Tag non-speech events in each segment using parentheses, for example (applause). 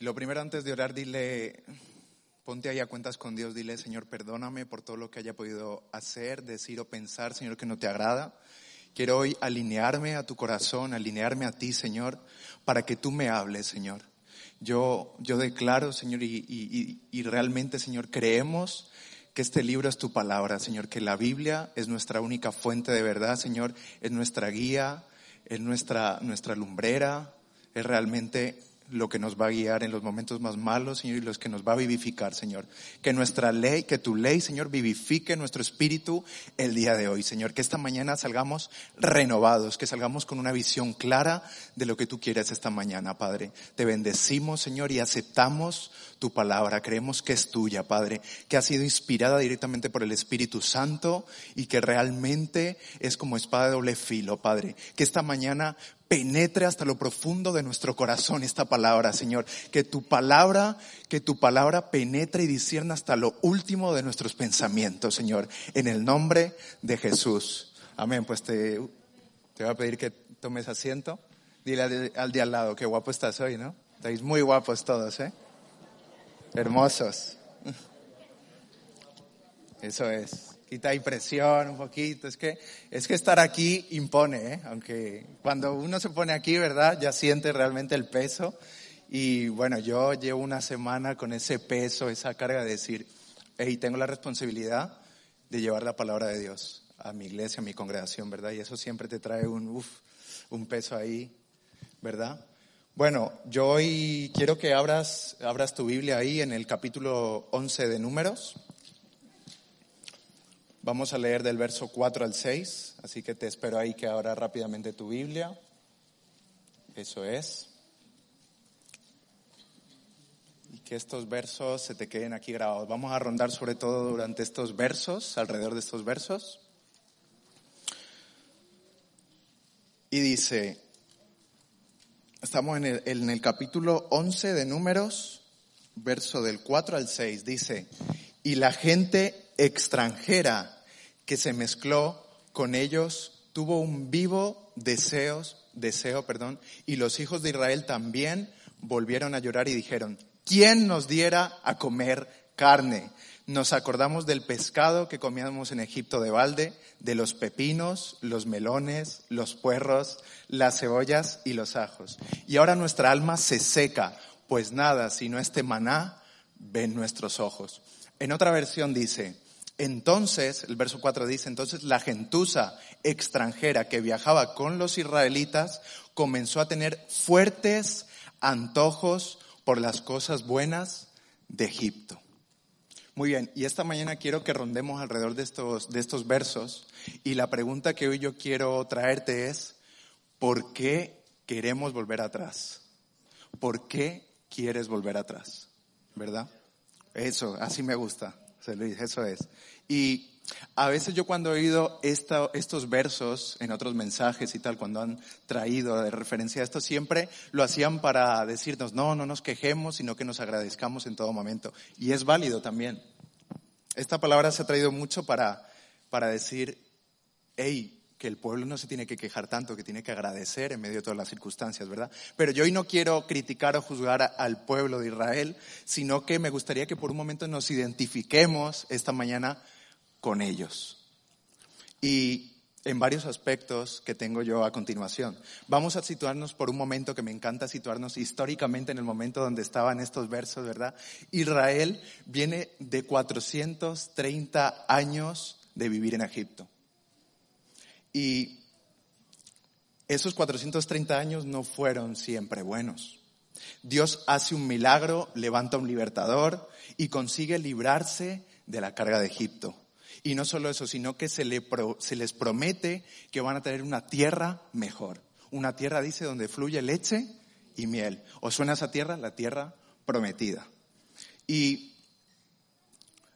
Lo primero antes de orar, dile, ponte ahí a cuentas con Dios, dile, Señor, perdóname por todo lo que haya podido hacer, decir o pensar, Señor, que no te agrada. Quiero hoy alinearme a tu corazón, alinearme a ti, Señor, para que tú me hables, Señor. Yo, yo declaro, Señor, y, y, y realmente, Señor, creemos que este libro es tu palabra, Señor, que la Biblia es nuestra única fuente de verdad, Señor, es nuestra guía, es nuestra, nuestra lumbrera, es realmente lo que nos va a guiar en los momentos más malos, Señor, y los que nos va a vivificar, Señor. Que nuestra ley, que tu ley, Señor, vivifique nuestro espíritu el día de hoy, Señor. Que esta mañana salgamos renovados, que salgamos con una visión clara de lo que tú quieres esta mañana, Padre. Te bendecimos, Señor, y aceptamos tu palabra. Creemos que es tuya, Padre, que ha sido inspirada directamente por el Espíritu Santo y que realmente es como espada de doble filo, Padre. Que esta mañana penetre hasta lo profundo de nuestro corazón esta palabra, Señor. Que tu palabra, que tu palabra penetre y discierna hasta lo último de nuestros pensamientos, Señor. En el nombre de Jesús. Amén. Pues te, te voy a pedir que tomes asiento. Dile al, al de al lado, qué guapo estás hoy, ¿no? Estáis muy guapos todos, ¿eh? Hermosos. Eso es. Quita ahí presión un poquito. Es que, es que estar aquí impone, ¿eh? Aunque cuando uno se pone aquí, ¿verdad? Ya siente realmente el peso. Y bueno, yo llevo una semana con ese peso, esa carga de decir, hey, tengo la responsabilidad de llevar la palabra de Dios a mi iglesia, a mi congregación, ¿verdad? Y eso siempre te trae un, uf, un peso ahí, ¿verdad? Bueno, yo hoy quiero que abras, abras tu Biblia ahí en el capítulo 11 de Números. Vamos a leer del verso 4 al 6, así que te espero ahí que abras rápidamente tu Biblia. Eso es. Y que estos versos se te queden aquí grabados. Vamos a rondar sobre todo durante estos versos, alrededor de estos versos. Y dice, Estamos en el, en el, capítulo 11 de Números, verso del 4 al 6. Dice, y la gente extranjera que se mezcló con ellos tuvo un vivo deseos, deseo, perdón, y los hijos de Israel también volvieron a llorar y dijeron, ¿quién nos diera a comer carne? Nos acordamos del pescado que comíamos en Egipto de balde, de los pepinos, los melones, los puerros, las cebollas y los ajos. Y ahora nuestra alma se seca, pues nada, sino este maná ven nuestros ojos. En otra versión dice, entonces, el verso 4 dice, entonces la gentuza extranjera que viajaba con los israelitas comenzó a tener fuertes antojos por las cosas buenas de Egipto. Muy bien, y esta mañana quiero que rondemos alrededor de estos, de estos versos y la pregunta que hoy yo quiero traerte es, ¿por qué queremos volver atrás? ¿Por qué quieres volver atrás? ¿Verdad? Eso, así me gusta, eso es. Y a veces yo cuando he oído esta, estos versos en otros mensajes y tal, cuando han traído de referencia a esto, siempre lo hacían para decirnos, no, no nos quejemos, sino que nos agradezcamos en todo momento. Y es válido también. Esta palabra se ha traído mucho para, para decir, hey, que el pueblo no se tiene que quejar tanto, que tiene que agradecer en medio de todas las circunstancias, ¿verdad? Pero yo hoy no quiero criticar o juzgar al pueblo de Israel, sino que me gustaría que por un momento nos identifiquemos esta mañana con ellos. Y en varios aspectos que tengo yo a continuación. Vamos a situarnos por un momento que me encanta situarnos históricamente en el momento donde estaban estos versos, ¿verdad? Israel viene de 430 años de vivir en Egipto. Y esos 430 años no fueron siempre buenos. Dios hace un milagro, levanta un libertador y consigue librarse de la carga de Egipto. Y no solo eso, sino que se, le se les promete que van a tener una tierra mejor. Una tierra, dice, donde fluye leche y miel. ¿Os suena esa tierra? La tierra prometida. Y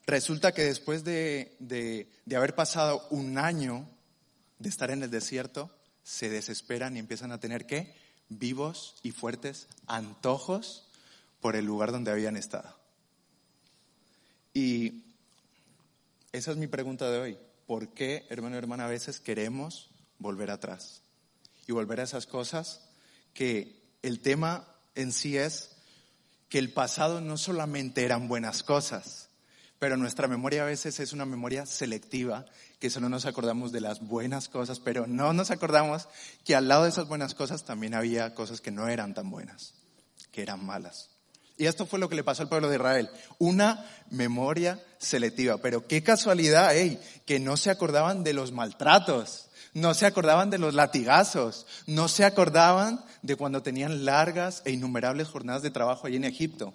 resulta que después de, de, de haber pasado un año de estar en el desierto, se desesperan y empiezan a tener que vivos y fuertes antojos por el lugar donde habían estado. Y esa es mi pregunta de hoy. ¿Por qué, hermano y hermana, a veces queremos volver atrás? Y volver a esas cosas que el tema en sí es que el pasado no solamente eran buenas cosas, pero nuestra memoria a veces es una memoria selectiva, que solo nos acordamos de las buenas cosas, pero no nos acordamos que al lado de esas buenas cosas también había cosas que no eran tan buenas, que eran malas. Y esto fue lo que le pasó al pueblo de Israel. Una memoria selectiva. Pero qué casualidad, hey, que no se acordaban de los maltratos, no se acordaban de los latigazos, no se acordaban de cuando tenían largas e innumerables jornadas de trabajo allí en Egipto.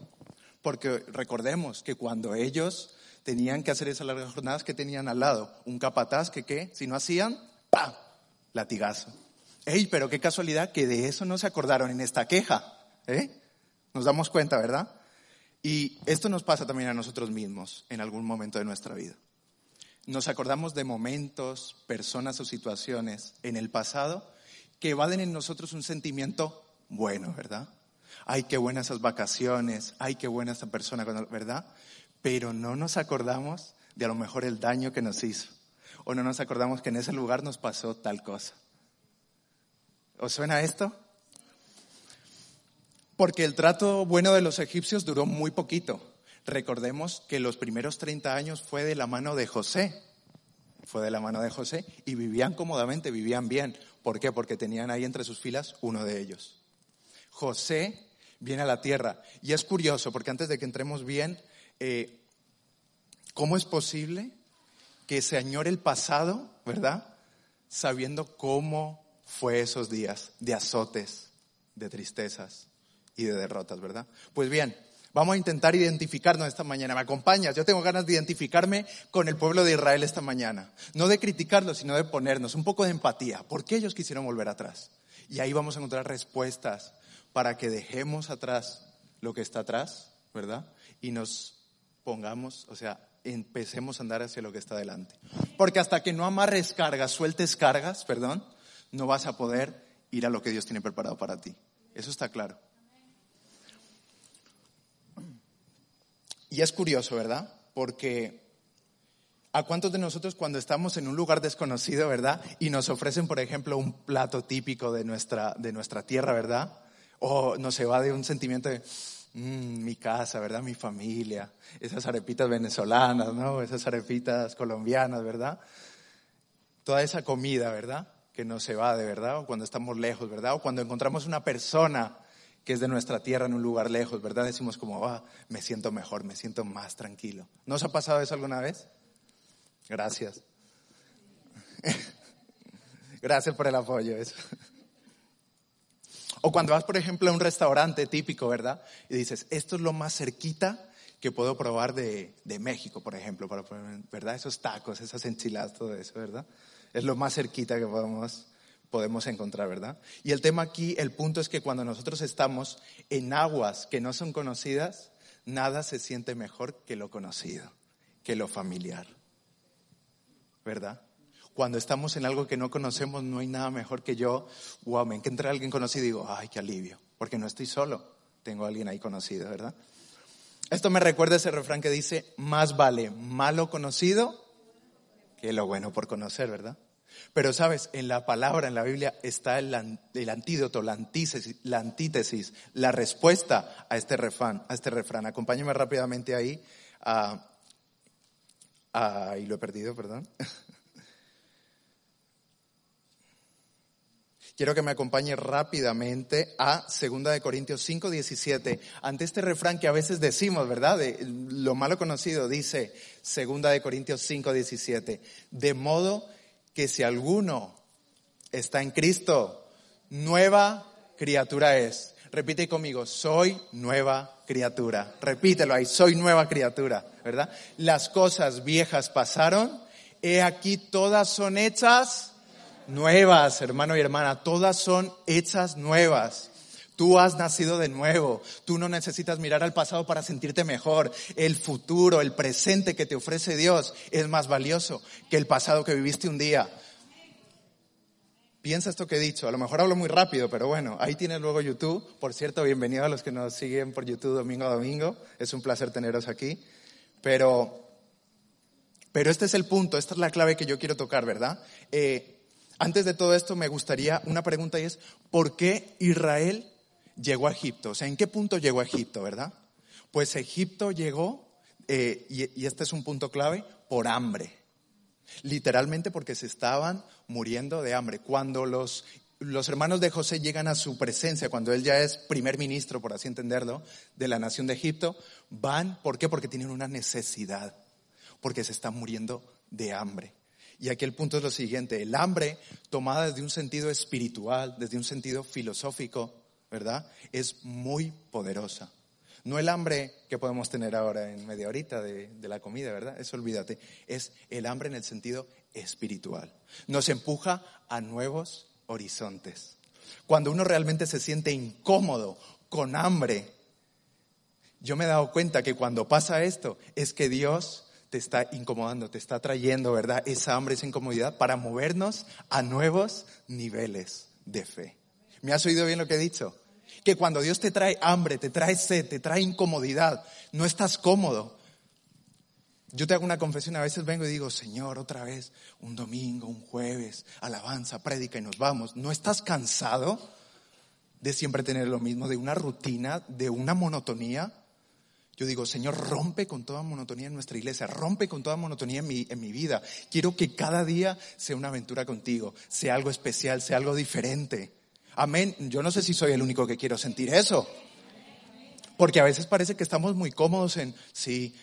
Porque recordemos que cuando ellos tenían que hacer esas largas jornadas, que tenían al lado? Un capataz que, ¿qué? Si no hacían, ¡pam! Latigazo. ¡Ey, pero qué casualidad que de eso no se acordaron en esta queja! ¿Eh? Nos damos cuenta, ¿verdad? Y esto nos pasa también a nosotros mismos en algún momento de nuestra vida. Nos acordamos de momentos, personas o situaciones en el pasado que evaden en nosotros un sentimiento bueno, ¿verdad? Ay, qué buenas esas vacaciones, ay, qué buena esta persona, ¿verdad? Pero no nos acordamos de a lo mejor el daño que nos hizo. O no nos acordamos que en ese lugar nos pasó tal cosa. ¿Os suena esto? Porque el trato bueno de los egipcios duró muy poquito. Recordemos que los primeros 30 años fue de la mano de José. Fue de la mano de José y vivían cómodamente, vivían bien. ¿Por qué? Porque tenían ahí entre sus filas uno de ellos. José viene a la tierra. Y es curioso, porque antes de que entremos bien, eh, ¿cómo es posible que se añore el pasado, verdad? Sabiendo cómo fue esos días de azotes, de tristezas, y de derrotas, ¿verdad? Pues bien, vamos a intentar identificarnos esta mañana. ¿Me acompañas? Yo tengo ganas de identificarme con el pueblo de Israel esta mañana. No de criticarlo, sino de ponernos un poco de empatía. ¿Por qué ellos quisieron volver atrás? Y ahí vamos a encontrar respuestas para que dejemos atrás lo que está atrás, ¿verdad? Y nos pongamos, o sea, empecemos a andar hacia lo que está delante. Porque hasta que no amarres cargas, sueltes cargas, perdón, no vas a poder ir a lo que Dios tiene preparado para ti. Eso está claro. Y es curioso, ¿verdad? Porque ¿a cuántos de nosotros cuando estamos en un lugar desconocido, ¿verdad? Y nos ofrecen, por ejemplo, un plato típico de nuestra, de nuestra tierra, ¿verdad? O nos de un sentimiento de, mmm, mi casa, ¿verdad? Mi familia, esas arepitas venezolanas, ¿no? Esas arepitas colombianas, ¿verdad? Toda esa comida, ¿verdad? Que nos de ¿verdad? O cuando estamos lejos, ¿verdad? O cuando encontramos una persona que es de nuestra tierra en un lugar lejos, ¿verdad? Decimos como, ah, me siento mejor, me siento más tranquilo. ¿No os ha pasado eso alguna vez? Gracias. (laughs) Gracias por el apoyo. Eso. O cuando vas, por ejemplo, a un restaurante típico, ¿verdad? Y dices, esto es lo más cerquita que puedo probar de, de México, por ejemplo, para, ¿verdad? Esos tacos, esas enchiladas, todo eso, ¿verdad? Es lo más cerquita que podemos podemos encontrar, ¿verdad? Y el tema aquí, el punto es que cuando nosotros estamos en aguas que no son conocidas, nada se siente mejor que lo conocido, que lo familiar, ¿verdad? Cuando estamos en algo que no conocemos, no hay nada mejor que yo, wow, me encuentra alguien conocido y digo, ay, qué alivio, porque no estoy solo, tengo a alguien ahí conocido, ¿verdad? Esto me recuerda ese refrán que dice, más vale malo conocido que lo bueno por conocer, ¿verdad? Pero sabes, en la palabra, en la Biblia, está el, antídoto, la antítesis, la respuesta a este refrán. A este refrán. Acompáñame rápidamente ahí. y lo he perdido, perdón. (laughs) Quiero que me acompañe rápidamente a 2 de Corintios 5, 17. Ante este refrán que a veces decimos, ¿verdad? Lo malo conocido, dice 2 de Corintios 5, 17. De modo que si alguno está en Cristo, nueva criatura es. Repite conmigo, soy nueva criatura. Repítelo ahí, soy nueva criatura, ¿verdad? Las cosas viejas pasaron, he aquí todas son hechas nuevas, hermano y hermana, todas son hechas nuevas. Tú has nacido de nuevo. Tú no necesitas mirar al pasado para sentirte mejor. El futuro, el presente que te ofrece Dios es más valioso que el pasado que viviste un día. Piensa esto que he dicho. A lo mejor hablo muy rápido, pero bueno, ahí tienes luego YouTube. Por cierto, bienvenido a los que nos siguen por YouTube domingo a domingo. Es un placer teneros aquí. Pero, pero este es el punto, esta es la clave que yo quiero tocar, ¿verdad? Eh, antes de todo esto me gustaría una pregunta y es, ¿por qué Israel llegó a Egipto? O sea, ¿en qué punto llegó a Egipto, verdad? Pues Egipto llegó, eh, y, este es un punto clave, por hambre. Literalmente porque se estaban muriendo de hambre. Cuando los, los hermanos de José llegan a su presencia, cuando él ya es primer ministro, por así entenderlo, de la nación de Egipto, van, ¿por qué? Porque tienen una necesidad, porque se están muriendo de hambre. Y aquí el punto es lo siguiente, el hambre tomada desde un sentido espiritual, desde un sentido filosófico, ¿verdad? Es muy poderosa. No el hambre que podemos tener ahora en media horita de, de, la comida, ¿verdad? Eso olvídate. Es el hambre en el sentido espiritual. Nos empuja a nuevos horizontes. Cuando uno realmente se siente incómodo, con hambre, yo me he dado cuenta que cuando pasa esto es que Dios te está incomodando, te está trayendo, ¿verdad? Esa hambre, esa incomodidad para movernos a nuevos niveles de fe. ¿Me has oído bien lo que he dicho? Que cuando Dios te trae hambre, te trae sed, te trae incomodidad, no estás cómodo. Yo te hago una confesión, a veces vengo y digo, Señor, otra vez, un domingo, un jueves, alabanza, prédica y nos vamos. ¿No estás cansado de siempre tener lo mismo, de una rutina, de una monotonía? Yo digo, Señor, rompe con toda monotonía en nuestra iglesia, rompe con toda monotonía en mi, en mi vida. Quiero que cada día sea una aventura contigo, sea algo especial, sea algo diferente. Amén. Yo no sé si soy el único que quiero sentir eso. Porque a veces parece que estamos muy cómodos en, sí,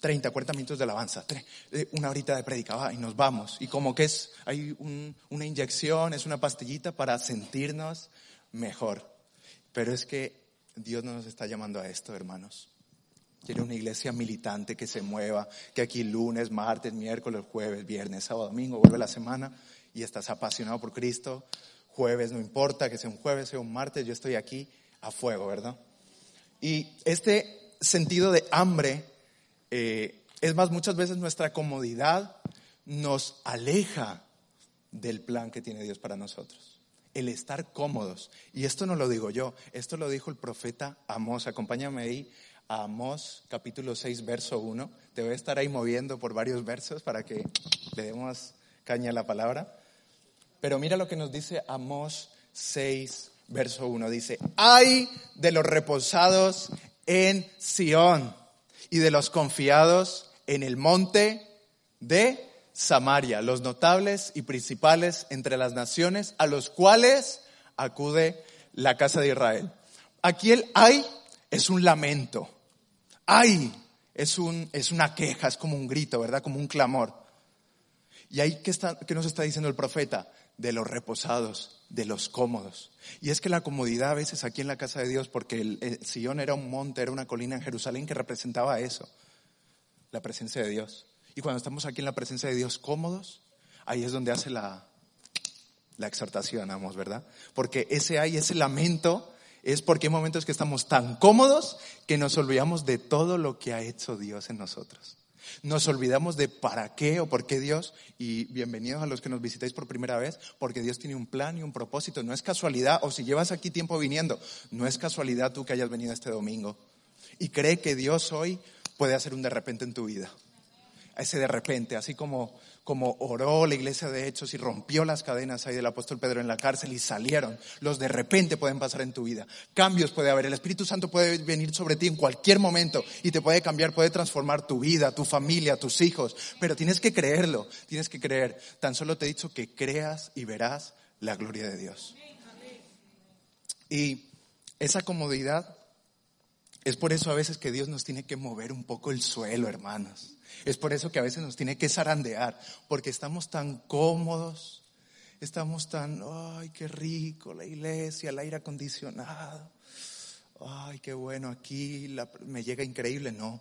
30, 40 minutos de alabanza, eh, una horita de predicaba y nos vamos. Y como que es, hay una inyección, es una pastillita para sentirnos mejor. Pero es que Dios no nos está llamando a esto, hermanos. Quiere una iglesia militante que se mueva, que aquí lunes, martes, miércoles, jueves, viernes, sábado, domingo, vuelve la semana y estás apasionado por Cristo, jueves, no importa que sea un jueves, sea un martes, yo estoy aquí a fuego, ¿verdad? Y este sentido de hambre, eh, es más, muchas veces nuestra comodidad nos aleja del plan que tiene Dios para nosotros. El estar cómodos. Y esto no lo digo yo, esto lo dijo el profeta Amós. Acompáñame ahí a Amós capítulo 6, verso 1. Te voy a estar ahí moviendo por varios versos para que le demos caña a la palabra. Pero mira lo que nos dice Amós 6, verso 1. Dice, hay de los reposados en Sión y de los confiados en el monte de Samaria, los notables y principales entre las naciones a los cuales acude la casa de Israel. Aquí el hay es un lamento. Hay es, un, es una queja, es como un grito, ¿verdad? Como un clamor. Y ahí, ¿qué, está, qué nos está diciendo el profeta? De los reposados, de los cómodos. Y es que la comodidad a veces aquí en la casa de Dios, porque el, sillón era un monte, era una colina en Jerusalén que representaba eso, la presencia de Dios. Y cuando estamos aquí en la presencia de Dios cómodos, ahí es donde hace la, la exhortación, vamos, ¿verdad? Porque ese hay, ese lamento, es porque hay momentos que estamos tan cómodos que nos olvidamos de todo lo que ha hecho Dios en nosotros. Nos olvidamos de para qué o por qué Dios, y bienvenidos a los que nos visitáis por primera vez, porque Dios tiene un plan y un propósito. No es casualidad, o si llevas aquí tiempo viniendo, no es casualidad tú que hayas venido este domingo. Y cree que Dios hoy puede hacer un de repente en tu vida. Ese de repente, así como como oró la iglesia de Hechos y rompió las cadenas ahí del apóstol Pedro en la cárcel y salieron, los de repente pueden pasar en tu vida. Cambios puede haber. El Espíritu Santo puede venir sobre ti en cualquier momento y te puede cambiar, puede transformar tu vida, tu familia, tus hijos. Pero tienes que creerlo, tienes que creer. Tan solo te he dicho que creas y verás la gloria de Dios. Y esa comodidad es por eso a veces que Dios nos tiene que mover un poco el suelo, hermanos. Es por eso que a veces nos tiene que zarandear, porque estamos tan cómodos, estamos tan, ay, qué rico la iglesia, el aire acondicionado, ay, qué bueno aquí, me llega increíble. No,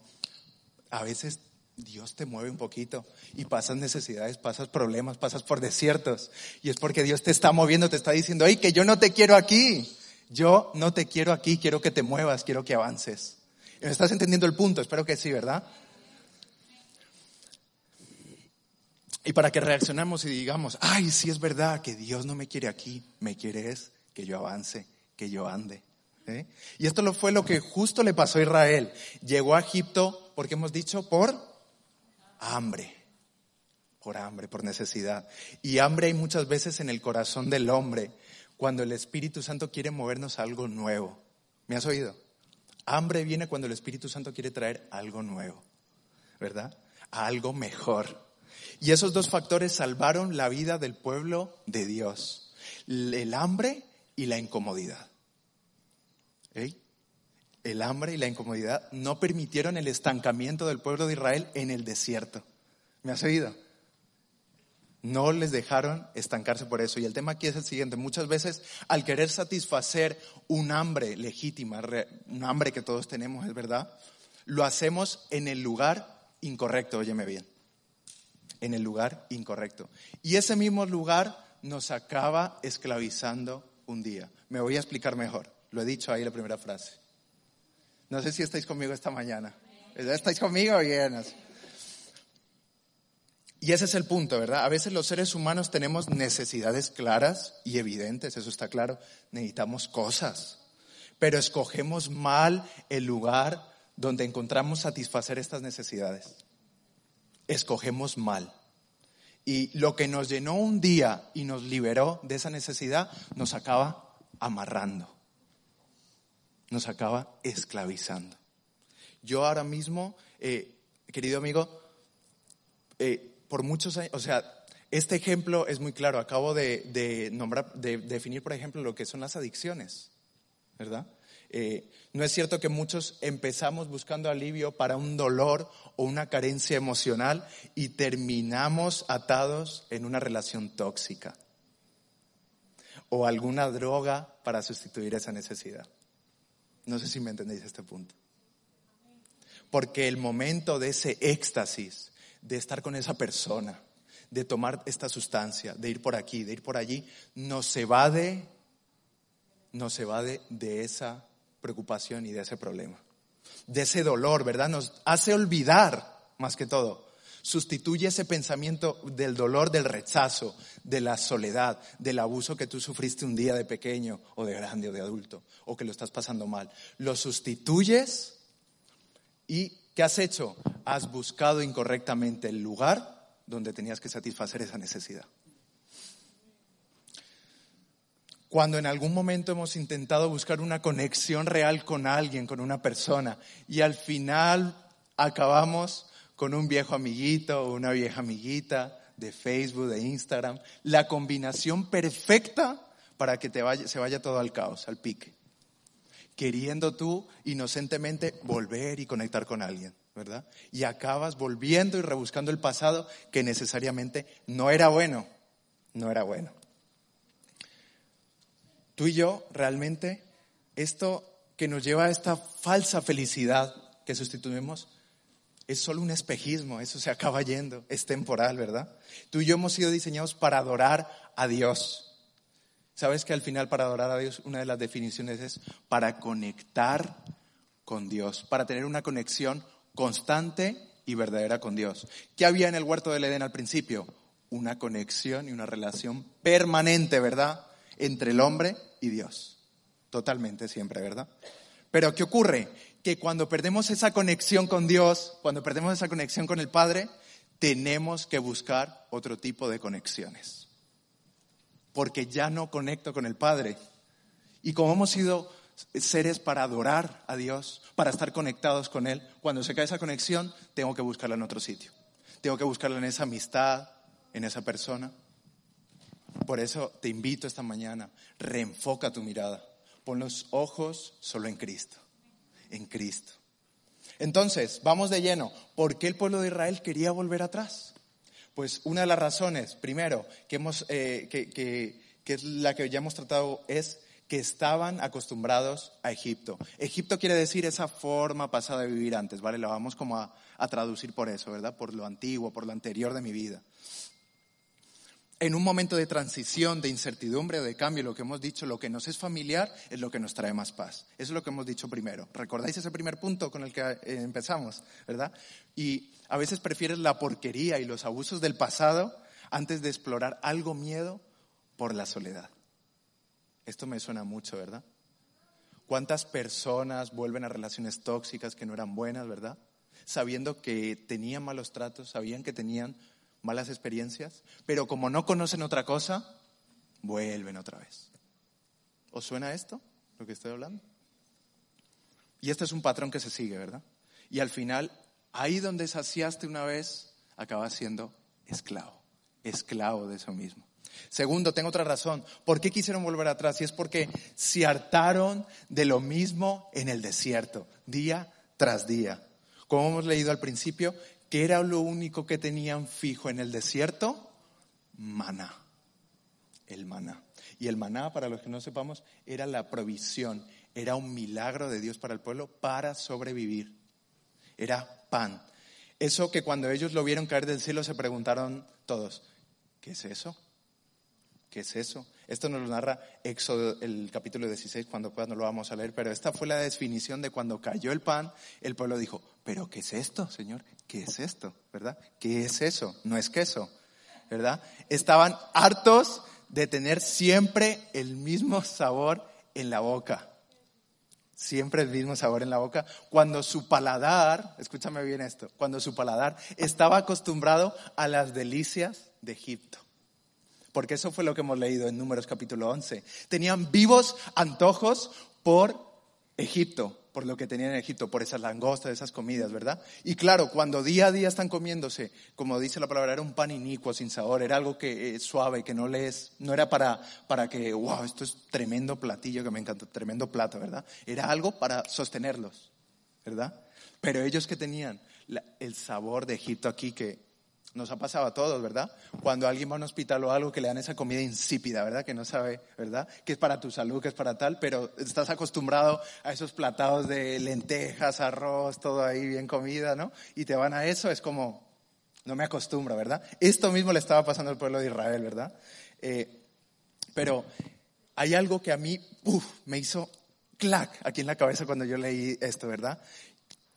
a veces Dios te mueve un poquito y pasas necesidades, pasas problemas, pasas por desiertos. Y es porque Dios te está moviendo, te está diciendo, ay, que yo no te quiero aquí. Yo no te quiero aquí, quiero que te muevas, quiero que avances. ¿Me estás entendiendo el punto? Espero que sí, ¿verdad? Y para que reaccionemos y digamos, ay, sí es verdad que Dios no me quiere aquí, me quiere es que yo avance, que yo ande. ¿eh? Y esto lo fue lo que justo le pasó a Israel. Llegó a Egipto, porque hemos dicho, por hambre. Por hambre, por necesidad. Y hambre hay muchas veces en el corazón del hombre, cuando el Espíritu Santo quiere movernos a algo nuevo. ¿Me has oído? Hambre viene cuando el Espíritu Santo quiere traer algo nuevo, ¿verdad? A algo mejor. Y esos dos factores salvaron la vida del pueblo de Dios. El hambre y la incomodidad. El hambre y la incomodidad no permitieron el estancamiento del pueblo de Israel en el desierto. ¿Me has oído? No les dejaron estancarse por eso. Y el tema aquí es el siguiente. Muchas veces al querer satisfacer un hambre legítima, un hambre que todos tenemos, es verdad, lo hacemos en el lugar incorrecto, óyeme bien en el lugar incorrecto. Y ese mismo lugar nos acaba esclavizando un día. Me voy a explicar mejor. Lo he dicho ahí la primera frase. No sé si estáis conmigo esta mañana. ¿Estáis conmigo? Bien. Y ese es el punto, ¿verdad? A veces los seres humanos tenemos necesidades claras y evidentes, eso está claro. Necesitamos cosas. Pero escogemos mal el lugar donde encontramos satisfacer estas necesidades escogemos mal. Y lo que nos llenó un día y nos liberó de esa necesidad nos acaba amarrando, nos acaba esclavizando. Yo ahora mismo, eh, querido amigo, eh, por muchos años, o sea, este ejemplo es muy claro. Acabo de, nombrar, de definir, por ejemplo, lo que son las adicciones, ¿verdad? Eh, no es cierto que muchos empezamos buscando alivio para un dolor o una carencia emocional y terminamos atados en una relación tóxica o alguna droga para sustituir esa necesidad. No sé si me entendéis este punto. Porque el momento de ese éxtasis, de estar con esa persona, de tomar esta sustancia, de ir por aquí, de ir por allí, nos evade, nos evade de esa preocupación y de ese problema, de ese dolor, ¿verdad? Nos hace olvidar, más que todo. Sustituye ese pensamiento del dolor, del rechazo, de la soledad, del abuso que tú sufriste un día de pequeño o de grande o de adulto, o que lo estás pasando mal. Lo sustituyes y ¿qué has hecho? Has buscado incorrectamente el lugar donde tenías que satisfacer esa necesidad. Cuando en algún momento hemos intentado buscar una conexión real con alguien, con una persona, y al final acabamos con un viejo amiguito o una vieja amiguita de Facebook, de Instagram, la combinación perfecta para que te vaya, se vaya todo al caos, al pique. Queriendo tú inocentemente volver y conectar con alguien, ¿verdad? Y acabas volviendo y rebuscando el pasado que necesariamente no era bueno, no era bueno tú y yo realmente, esto que nos lleva a esta falsa felicidad que sustituimos, es solo un espejismo, eso se acaba yendo, es temporal, ¿verdad? Tú y yo hemos sido diseñados para adorar a Dios. ¿Sabes que al final para adorar a Dios una de las definiciones es para conectar con Dios, para tener una conexión constante y verdadera con Dios? ¿Qué había en el huerto del Edén al principio? Una conexión y una relación permanente, ¿verdad? Entre el hombre y Dios. Totalmente siempre, ¿verdad? Pero ¿qué ocurre? Que cuando perdemos esa conexión con Dios, cuando perdemos esa conexión con el Padre, tenemos que buscar otro tipo de conexiones. Porque ya no conecto con el Padre. Y como hemos sido seres para adorar a Dios, para estar conectados con Él, cuando se cae esa conexión, tengo que buscarla en otro sitio. Tengo que buscarla en esa amistad, en esa persona. Por eso te invito esta mañana, reenfoca tu mirada, pon los ojos solo en Cristo, en Cristo. Entonces, vamos de lleno. ¿Por qué el pueblo de Israel quería volver atrás? Pues una de las razones, primero, que, hemos, eh, que, es la que ya hemos tratado, es que estaban acostumbrados a Egipto. Egipto quiere decir esa forma pasada de vivir antes, ¿vale? La vamos como a traducir por eso, ¿verdad? Por lo antiguo, por lo anterior de mi vida. En un momento de transición, de incertidumbre, de cambio, lo que hemos dicho, lo que nos es familiar es lo que nos trae más paz. Eso es lo que hemos dicho primero. ¿Recordáis ese primer punto con el que eh, empezamos, verdad? Y a veces prefieres la porquería y los abusos del pasado antes de explorar algo miedo por la soledad. Esto me suena mucho, ¿verdad? ¿Cuántas personas vuelven a relaciones tóxicas que no eran buenas, verdad? Sabiendo que tenían malos tratos, sabían que tenían malas experiencias, pero como no conocen otra cosa, vuelven otra vez. ¿Os suena esto, lo que estoy hablando? Y este es un patrón que se sigue, ¿verdad? Y al final, ahí donde saciaste una vez, acabas siendo esclavo, esclavo de eso mismo. Segundo, tengo otra razón. ¿Por qué quisieron volver atrás? Y es porque se hartaron de lo mismo en el desierto, día tras día. Como hemos leído al principio, ¿Qué era lo único que tenían fijo en el desierto? Maná. El maná. Y el maná, para los que no sepamos, era la provisión, era un milagro de Dios para el pueblo para sobrevivir. Era pan. Eso que cuando ellos lo vieron caer del cielo se preguntaron todos, ¿qué es eso? ¿Qué es eso? Esto nos lo narra Éxodo, el capítulo 16, cuando, cuando lo vamos a leer, pero esta fue la definición de cuando cayó el pan, el pueblo dijo, ¿pero qué es esto, Señor? ¿Qué es esto? ¿Verdad? ¿Qué es eso? No es queso, ¿verdad? Estaban hartos de tener siempre el mismo sabor en la boca. Siempre el mismo sabor en la boca. Cuando su paladar, escúchame bien esto, cuando su paladar estaba acostumbrado a las delicias de Egipto porque eso fue lo que hemos leído en Números capítulo 11. Tenían vivos antojos por Egipto, por lo que tenían en Egipto, por esas langostas, esas comidas, ¿verdad? Y claro, cuando día a día están comiéndose, como dice la palabra, era un pan inicuo, sin sabor, era algo que eh, suave, que no les, no era para, para que, wow, esto es tremendo platillo que me encanta, tremendo plato, ¿verdad? Era algo para sostenerlos, ¿verdad? Pero ellos que tenían el sabor de Egipto aquí, que nos ha pasado a todos, ¿verdad? Cuando alguien va a un hospital o algo que le dan esa comida insípida, ¿verdad? Que no sabe, ¿verdad? Que es para tu salud, que es para tal, pero estás acostumbrado a esos platados de lentejas, arroz, todo ahí bien comida, ¿no? Y te van a eso, es como, no me acostumbro, ¿verdad? Esto mismo le estaba pasando al pueblo de Israel, ¿verdad? Eh, pero hay algo que a mí, uff, me hizo clac aquí en la cabeza cuando yo leí esto, ¿verdad?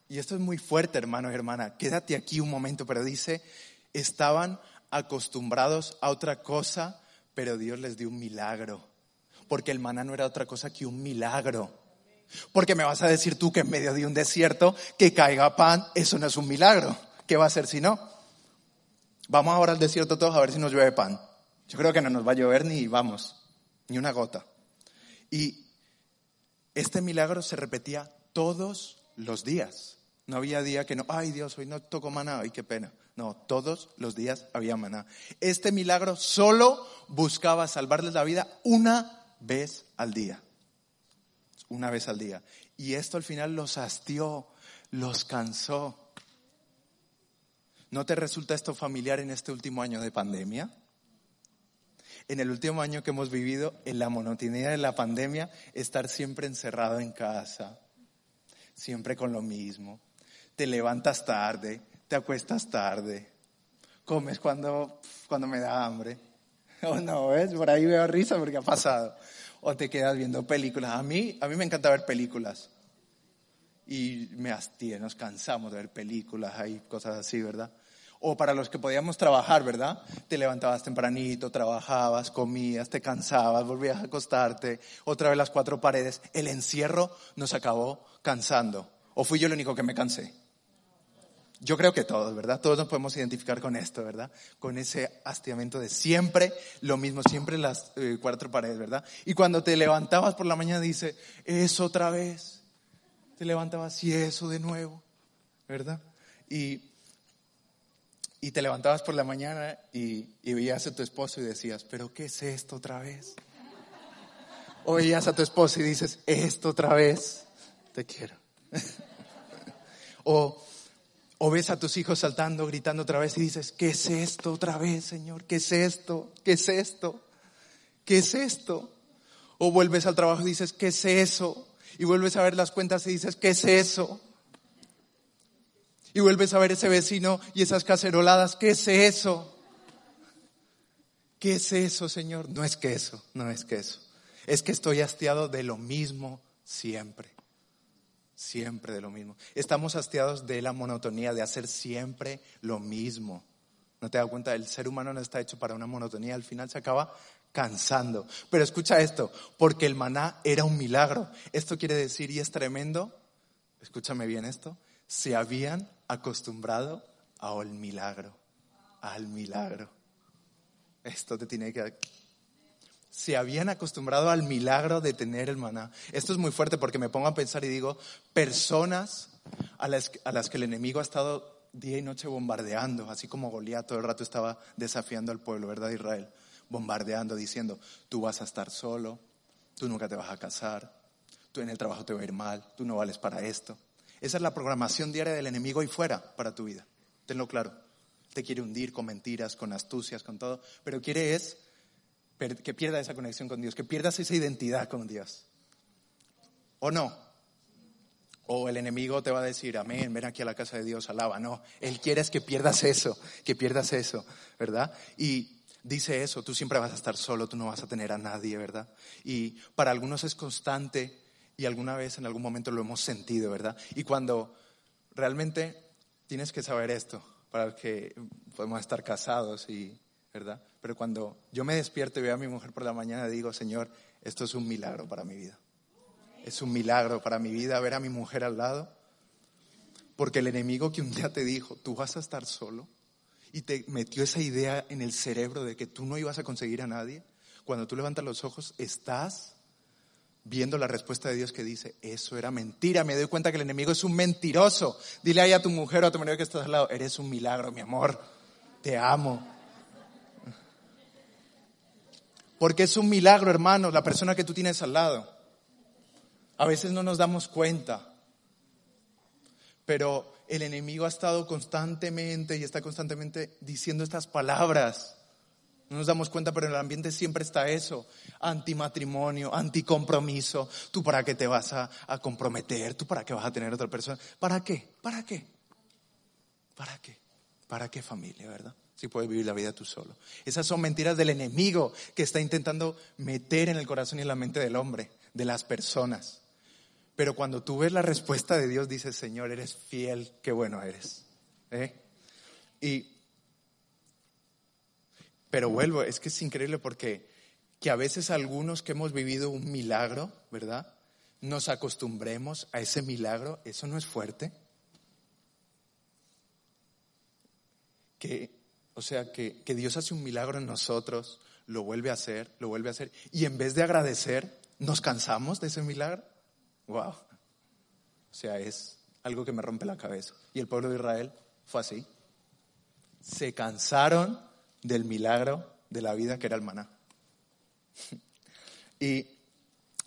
Y esto es muy fuerte, hermano y hermana. Quédate aquí un momento, pero dice estaban acostumbrados a otra cosa, pero Dios les dio un milagro. Porque el maná no era otra cosa que un milagro. Porque me vas a decir tú que en medio de un desierto que caiga pan, eso no es un milagro. ¿Qué va a ser si no? Vamos ahora al desierto todos a ver si nos llueve pan. Yo creo que no nos va a llover ni vamos, ni una gota. Y este milagro se repetía todos los días. No había día que no, ay Dios, hoy no toco maná, ay qué pena. No, todos los días había maná. Este milagro solo buscaba salvarles la vida una vez al día. Una vez al día. Y esto al final los hastió, los cansó. ¿No te resulta esto familiar en este último año de pandemia? En el último año que hemos vivido, en la monotonía de la pandemia, estar siempre encerrado en casa, siempre con lo mismo. Te levantas tarde, te acuestas tarde, comes cuando, cuando me da hambre. (laughs) O no, ¿ves? Por ahí veo risa porque ha pasado. O te quedas viendo películas. A mí, a mí me encanta ver películas. Y me hastié, nos cansamos de ver películas, hay cosas así, ¿verdad? O para los que podíamos trabajar, ¿verdad? Te levantabas tempranito, trabajabas, comías, te cansabas, volvías a acostarte, otra vez las cuatro paredes. El encierro nos acabó cansando. ¿O fui yo el único que me cansé? Yo creo que todos, ¿verdad? Todos nos podemos identificar con esto, ¿verdad? Con ese hastiamiento de siempre lo mismo, siempre las eh, cuatro paredes, ¿verdad? Y cuando te levantabas por la mañana dice, eso otra vez. Te levantabas y eso de nuevo, ¿verdad? Y, y te levantabas por la mañana y, y veías a tu esposo y decías, pero ¿qué es esto otra vez? O veías a tu esposo y dices, esto otra vez, te quiero. (laughs) o o ves a tus hijos saltando, gritando otra vez y dices, ¿qué es esto otra vez, Señor? ¿Qué es esto? ¿Qué es esto? ¿Qué es esto? O vuelves al trabajo y dices, ¿qué es eso? Y vuelves a ver las cuentas y dices, ¿qué es eso? Y vuelves a ver ese vecino y esas caceroladas, ¿qué es eso? ¿Qué es eso, Señor? No es que eso, no es que eso. Es que estoy hastiado de lo mismo siempre. Siempre de lo mismo. Estamos hastiados de la monotonía, de hacer siempre lo mismo. ¿No te das cuenta? El ser humano no está hecho para una monotonía. Al final se acaba cansando. Pero escucha esto, porque el maná era un milagro. Esto quiere decir, y es tremendo, escúchame bien esto, se habían acostumbrado al milagro, al milagro. Esto te tiene que... Se habían acostumbrado al milagro de tener el maná. Esto es muy fuerte porque me pongo a pensar y digo, personas a las, que el enemigo ha estado día y noche bombardeando, así como Goliat todo el rato estaba desafiando al pueblo, ¿verdad? Israel bombardeando, diciendo, tú vas a estar solo, tú nunca te vas a casar, tú en el trabajo te va a ir mal, tú no vales para esto. Esa es la programación diaria del enemigo y fuera para tu vida. Tenlo claro. Te quiere hundir con mentiras, con astucias, con todo, pero quiere es que pierda esa conexión con Dios, que pierdas esa identidad con Dios. ¿O no? O el enemigo te va a decir, amén, ven aquí a la casa de Dios, alaba. No, él quiere es que pierdas eso, que pierdas eso, ¿verdad? Y dice eso, tú siempre vas a estar solo, tú no vas a tener a nadie, ¿verdad? Y para algunos es constante y alguna vez en algún momento lo hemos sentido, ¿verdad? Y cuando realmente tienes que saber esto, para que podemos estar casados y, Pero cuando yo me despierto y veo a mi mujer por la mañana, digo, Señor, esto es un milagro para mi vida. Es un milagro para mi vida ver a mi mujer al lado. Porque el enemigo que un día te dijo, tú vas a estar solo, y te metió esa idea en el cerebro de que tú no ibas a conseguir a nadie, cuando tú levantas los ojos estás viendo la respuesta de Dios que dice, eso era mentira, me doy cuenta que el enemigo es un mentiroso. Dile ahí a tu mujer o a tu marido que estás al lado, eres un milagro, mi amor, te amo. Porque es un milagro, hermano, la persona que tú tienes al lado. A veces no nos damos cuenta, pero el enemigo ha estado constantemente y está constantemente diciendo estas palabras. No nos damos cuenta, pero en el ambiente siempre está eso. Antimatrimonio, anticompromiso. ¿Tú para qué te vas a, comprometer? ¿Tú para qué vas a tener otra persona? ¿Para qué? ¿Para qué? ¿Para qué? ¿Para qué familia, verdad? Si puedes vivir la vida tú solo. Esas son mentiras del enemigo que está intentando meter en el corazón y en la mente del hombre, de las personas. Pero cuando tú ves la respuesta de Dios, dices, Señor, eres fiel, qué bueno eres. ¿eh? Y, pero vuelvo, es que es increíble porque que a veces algunos que hemos vivido un milagro, ¿verdad? Nos acostumbremos a ese milagro, eso no es fuerte. Que, o sea, que, que Dios hace un milagro en nosotros, lo vuelve a hacer, lo vuelve a hacer, y en vez de agradecer, nos cansamos de ese milagro. Wow. O sea, es algo que me rompe la cabeza. Y el pueblo de Israel fue así. Se cansaron del milagro de la vida que era el maná. (laughs) Y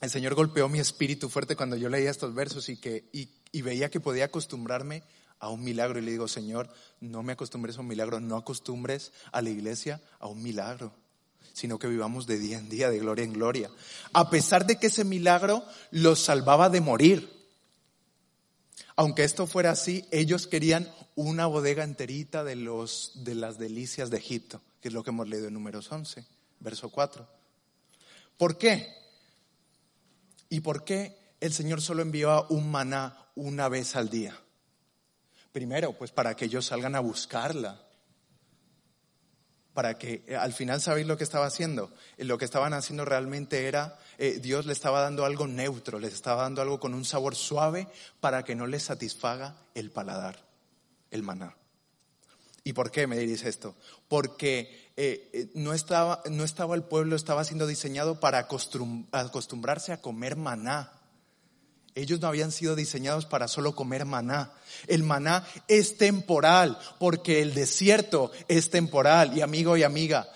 el Señor golpeó mi espíritu fuerte cuando yo leía estos versos y, que, y, veía que podía acostumbrarme a un milagro. Y le digo, Señor, no me acostumbres a un milagro, no acostumbres a la iglesia a un milagro sino que vivamos de día en día, de gloria en gloria. A pesar de que ese milagro los salvaba de morir. Aunque esto fuera así, ellos querían una bodega enterita de, los, de las delicias de Egipto, que es lo que hemos leído en números 11, verso 4. ¿Por qué? ¿Y por qué el Señor solo envió un maná una vez al día? Primero, pues para que ellos salgan a buscarla, para que eh, al final sabéis lo que estaba haciendo. Eh, lo que estaban haciendo realmente era, eh, Dios le estaba dando algo neutro, les estaba dando algo con un sabor suave para que no les satisfaga el paladar, el maná. ¿Y por qué me diréis esto? Porque no, estaba, no estaba el pueblo, estaba siendo diseñado para acostumbrarse a comer maná. Ellos no habían sido diseñados para solo comer maná. El maná es temporal porque el desierto es temporal. Y amigo y amiga,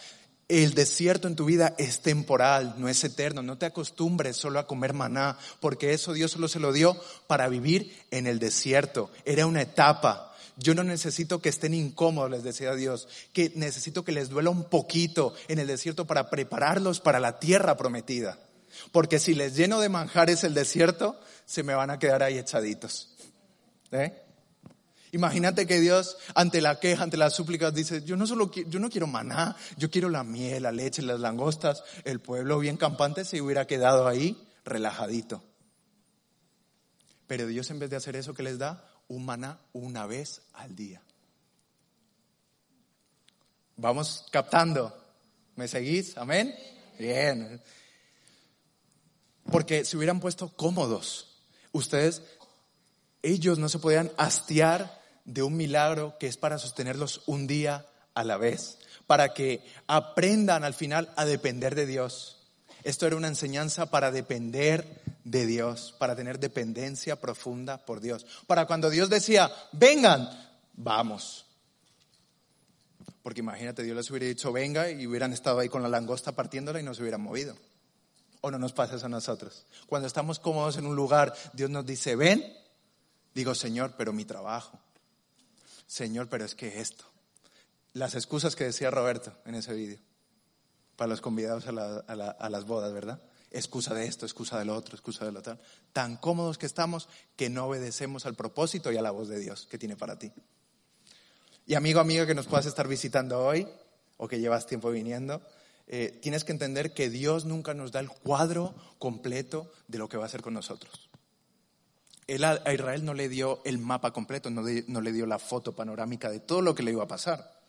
el desierto en tu vida es temporal, no es eterno. No te acostumbres solo a comer maná porque eso Dios solo se lo dio para vivir en el desierto. Era una etapa. Yo no necesito que estén incómodos, les decía Dios, que necesito que les duela un poquito en el desierto para prepararlos para la tierra prometida. Porque si les lleno de manjares el desierto, se me van a quedar ahí echaditos. ¿Eh? Imagínate que Dios, ante la queja, ante las súplicas, dice, yo no solo yo no quiero maná, yo quiero la miel, la leche, las langostas. El pueblo bien campante se hubiera quedado ahí relajadito. Pero Dios en vez de hacer eso, que les da? Un maná una vez al día. Vamos captando. ¿Me seguís? Amén. Bien. Porque se hubieran puesto cómodos. Ustedes, ellos no se podían hastiar de un milagro que es para sostenerlos un día a la vez, para que aprendan al final a depender de Dios. Esto era una enseñanza para depender de Dios, para tener dependencia profunda por Dios. Para cuando Dios decía, vengan, vamos. Porque imagínate, Dios les hubiera dicho, venga, y hubieran estado ahí con la langosta partiéndola y no se hubieran movido. ¿O no nos pasa a nosotros? Cuando estamos cómodos en un lugar, Dios nos dice, ven, digo, Señor, pero mi trabajo. Señor, pero es que esto. Las excusas que decía Roberto en ese vídeo, para los convidados a, las bodas, ¿verdad? excusa de esto, excusa del otro, excusa de lo tal. Tan cómodos que estamos que no obedecemos al propósito y a la voz de Dios que tiene para ti. Y amigo, amiga que nos puedas estar visitando hoy o que llevas tiempo viniendo, eh, tienes que entender que Dios nunca nos da el cuadro completo de lo que va a hacer con nosotros. Él a, Israel no le dio el mapa completo, no, le dio la foto panorámica de todo lo que le iba a pasar.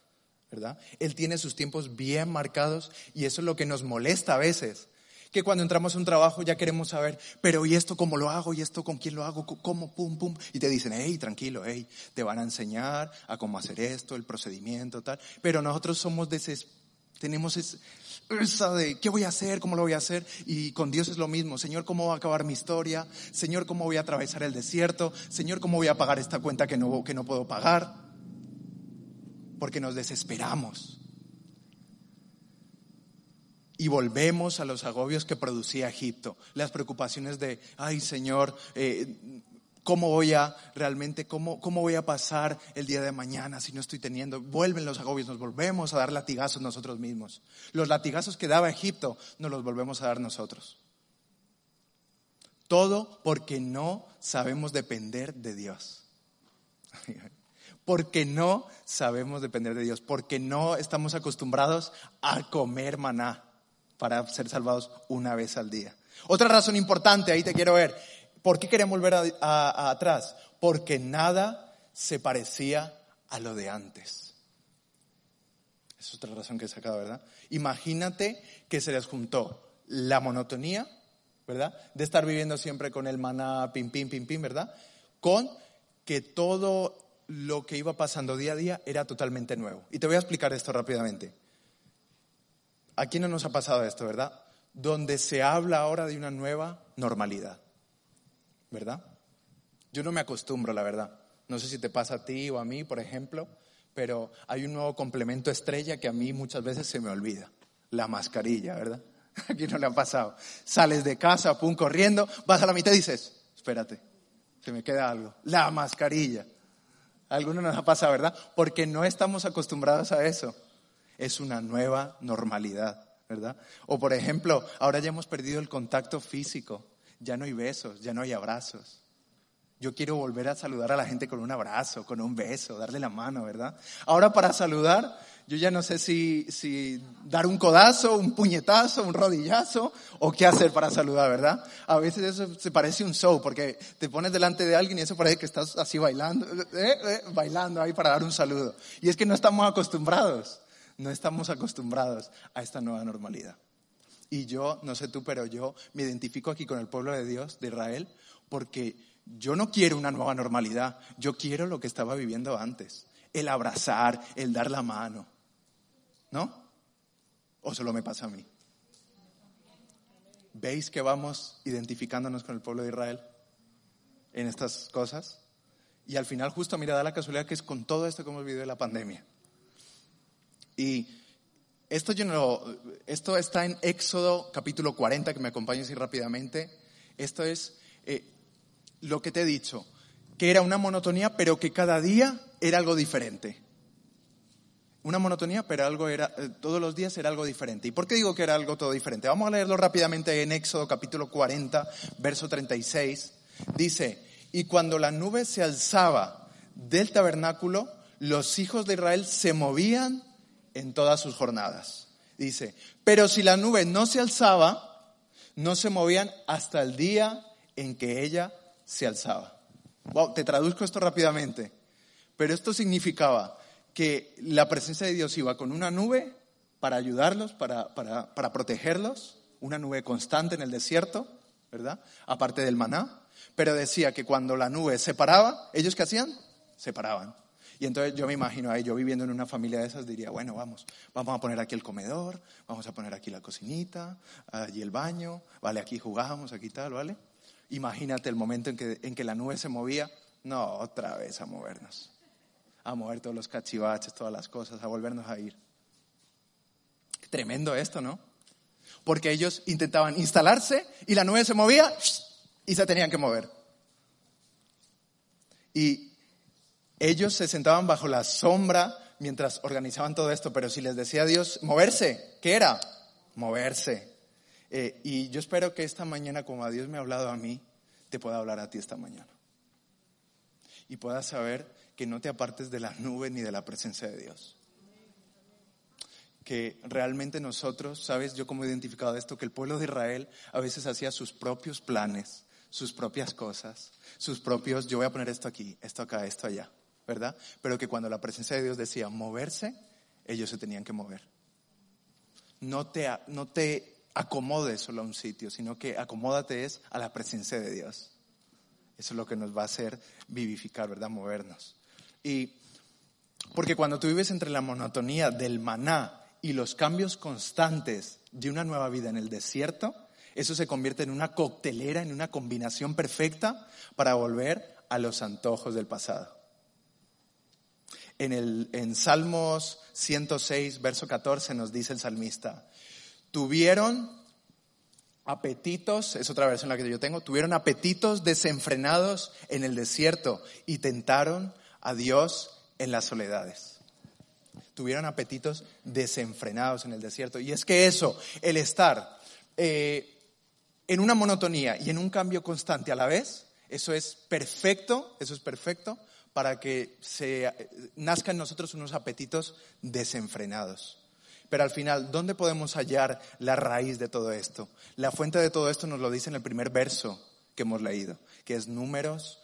¿verdad? Él tiene sus tiempos bien marcados y eso es lo que nos molesta a veces, que cuando entramos a un trabajo ya queremos saber, pero ¿y esto cómo lo hago? ¿Y esto con quién lo hago? ¿Cómo? Pum, pum. Y te dicen, hey, tranquilo, hey, te van a enseñar a cómo hacer esto, el procedimiento, tal. Pero nosotros somos de tenemos esa de, ¿qué voy a hacer? ¿Cómo lo voy a hacer? Y con Dios es lo mismo. Señor, ¿cómo va a acabar mi historia? Señor, ¿cómo voy a atravesar el desierto? Señor, ¿cómo voy a pagar esta cuenta que no, que no puedo pagar? Porque nos desesperamos y volvemos a los agobios que producía Egipto, las preocupaciones de, ay Señor, eh, ¿cómo voy a realmente, cómo, cómo voy a pasar el día de mañana si no estoy teniendo? Vuelven los agobios, nos volvemos a dar latigazos nosotros mismos. Los latigazos que daba Egipto nos los volvemos a dar nosotros. Todo porque no sabemos depender de Dios. Porque no sabemos depender de Dios, porque no estamos acostumbrados a comer maná para ser salvados una vez al día. Otra razón importante, ahí te quiero ver. ¿Por qué queremos volver atrás? Porque nada se parecía a lo de antes. Es otra razón que he sacado, ¿verdad? Imagínate que se les juntó la monotonía, ¿verdad? De estar viviendo siempre con el maná, pim, pim, pim, pim, ¿verdad? Con que todo lo que iba pasando día a día era totalmente nuevo. Y te voy a explicar esto rápidamente. Aquí no nos ha pasado esto, ¿verdad? Donde se habla ahora de una nueva normalidad, ¿verdad? Yo no me acostumbro, la verdad. No sé si te pasa a ti o a mí, por ejemplo, pero hay un nuevo complemento estrella que a mí muchas veces se me olvida. La mascarilla, ¿verdad? (laughs) Aquí no le ha pasado. Sales de casa, pum, corriendo, vas a la mitad y dices, espérate, se me queda algo. La mascarilla. alguno nos ha pasado, ¿verdad? Porque no estamos acostumbrados a eso es una nueva normalidad, ¿verdad? O por ejemplo, ahora ya hemos perdido el contacto físico, ya no hay besos, ya no hay abrazos. Yo quiero volver a saludar a la gente con un abrazo, con un beso, darle la mano, ¿verdad? Ahora para saludar, yo ya no sé si, dar un codazo, un puñetazo, un rodillazo o qué hacer para saludar, ¿verdad? A veces eso se parece un show porque te pones delante de alguien y eso parece que estás así bailando, ¿eh? ¿Eh? bailando ahí para dar un saludo. Y es que no estamos acostumbrados no estamos acostumbrados a esta nueva normalidad. Y yo, no sé tú, pero yo me identifico aquí con el pueblo de Dios, de Israel, porque yo no quiero una nueva normalidad, yo quiero lo que estaba viviendo antes, el abrazar, el dar la mano. ¿No? ¿O solo me pasa a mí? ¿Veis que vamos identificándonos con el pueblo de Israel en estas cosas? Y al final justo, mira, da la casualidad que es con todo esto que hemos vivido de la pandemia. Y esto, está en Éxodo capítulo 40, que me acompañes así rápidamente. Esto es eh, lo que te he dicho, que era una monotonía, pero que cada día era algo diferente. Una monotonía, pero algo era, eh, todos los días era algo diferente. ¿Y por qué digo que era algo todo diferente? Vamos a leerlo rápidamente en Éxodo capítulo 40, verso 36. Dice, y cuando la nube se alzaba del tabernáculo, los hijos de Israel se movían en todas sus jornadas. Dice, pero si la nube no se alzaba, no se movían hasta el día en que ella se alzaba. Wow, te traduzco esto rápidamente. Pero esto significaba que la presencia de Dios iba con una nube para ayudarlos, para, para, para protegerlos, una nube constante en el desierto, ¿verdad? Aparte del maná. Pero decía que cuando la nube se paraba, ¿ellos qué hacían? Se paraban. Y entonces yo me imagino ahí, yo viviendo en una familia de esas, diría, bueno, vamos, vamos a poner aquí el comedor, vamos a poner aquí la cocinita, allí el baño, vale, aquí jugamos, aquí tal, ¿vale? Imagínate el momento en que, en que la nube se movía, no, otra vez a movernos, a mover todos los cachivaches, todas las cosas, a volvernos a ir. Tremendo esto, ¿no? Porque ellos intentaban instalarse y la nube se movía y se tenían que mover. Y ellos se sentaban bajo la sombra mientras organizaban todo esto, pero si les decía a Dios moverse, ¿qué era? Moverse. Eh, y yo espero que esta mañana, como a Dios me ha hablado a mí, te pueda hablar a ti esta mañana. Y puedas saber que no te apartes de la nube ni de la presencia de Dios. Que realmente nosotros, sabes, yo como he identificado esto, que el pueblo de Israel a veces hacía sus propios planes, sus propias cosas, sus propios, yo voy a poner esto aquí, esto acá, esto allá. ¿Verdad? Pero que cuando la presencia de Dios decía moverse, ellos se tenían que mover. No te, no te acomodes solo a un sitio, sino que acomódate es a la presencia de Dios. Eso es lo que nos va a hacer vivificar, ¿verdad? Movernos. Y porque cuando tú vives entre la monotonía del maná y los cambios constantes de una nueva vida en el desierto, eso se convierte en una coctelera, en una combinación perfecta para volver a los antojos del pasado. En, el, en Salmos 106, verso 14 nos dice el salmista, tuvieron apetitos, es otra versión la que yo tengo, tuvieron apetitos desenfrenados en el desierto y tentaron a Dios en las soledades. Tuvieron apetitos desenfrenados en el desierto. Y es que eso, el estar eh, en una monotonía y en un cambio constante a la vez, eso es perfecto, eso es perfecto para que se nazcan en nosotros unos apetitos desenfrenados. Pero al final, ¿dónde podemos hallar la raíz de todo esto? La fuente de todo esto nos lo dice en el primer verso que hemos leído, que es Números,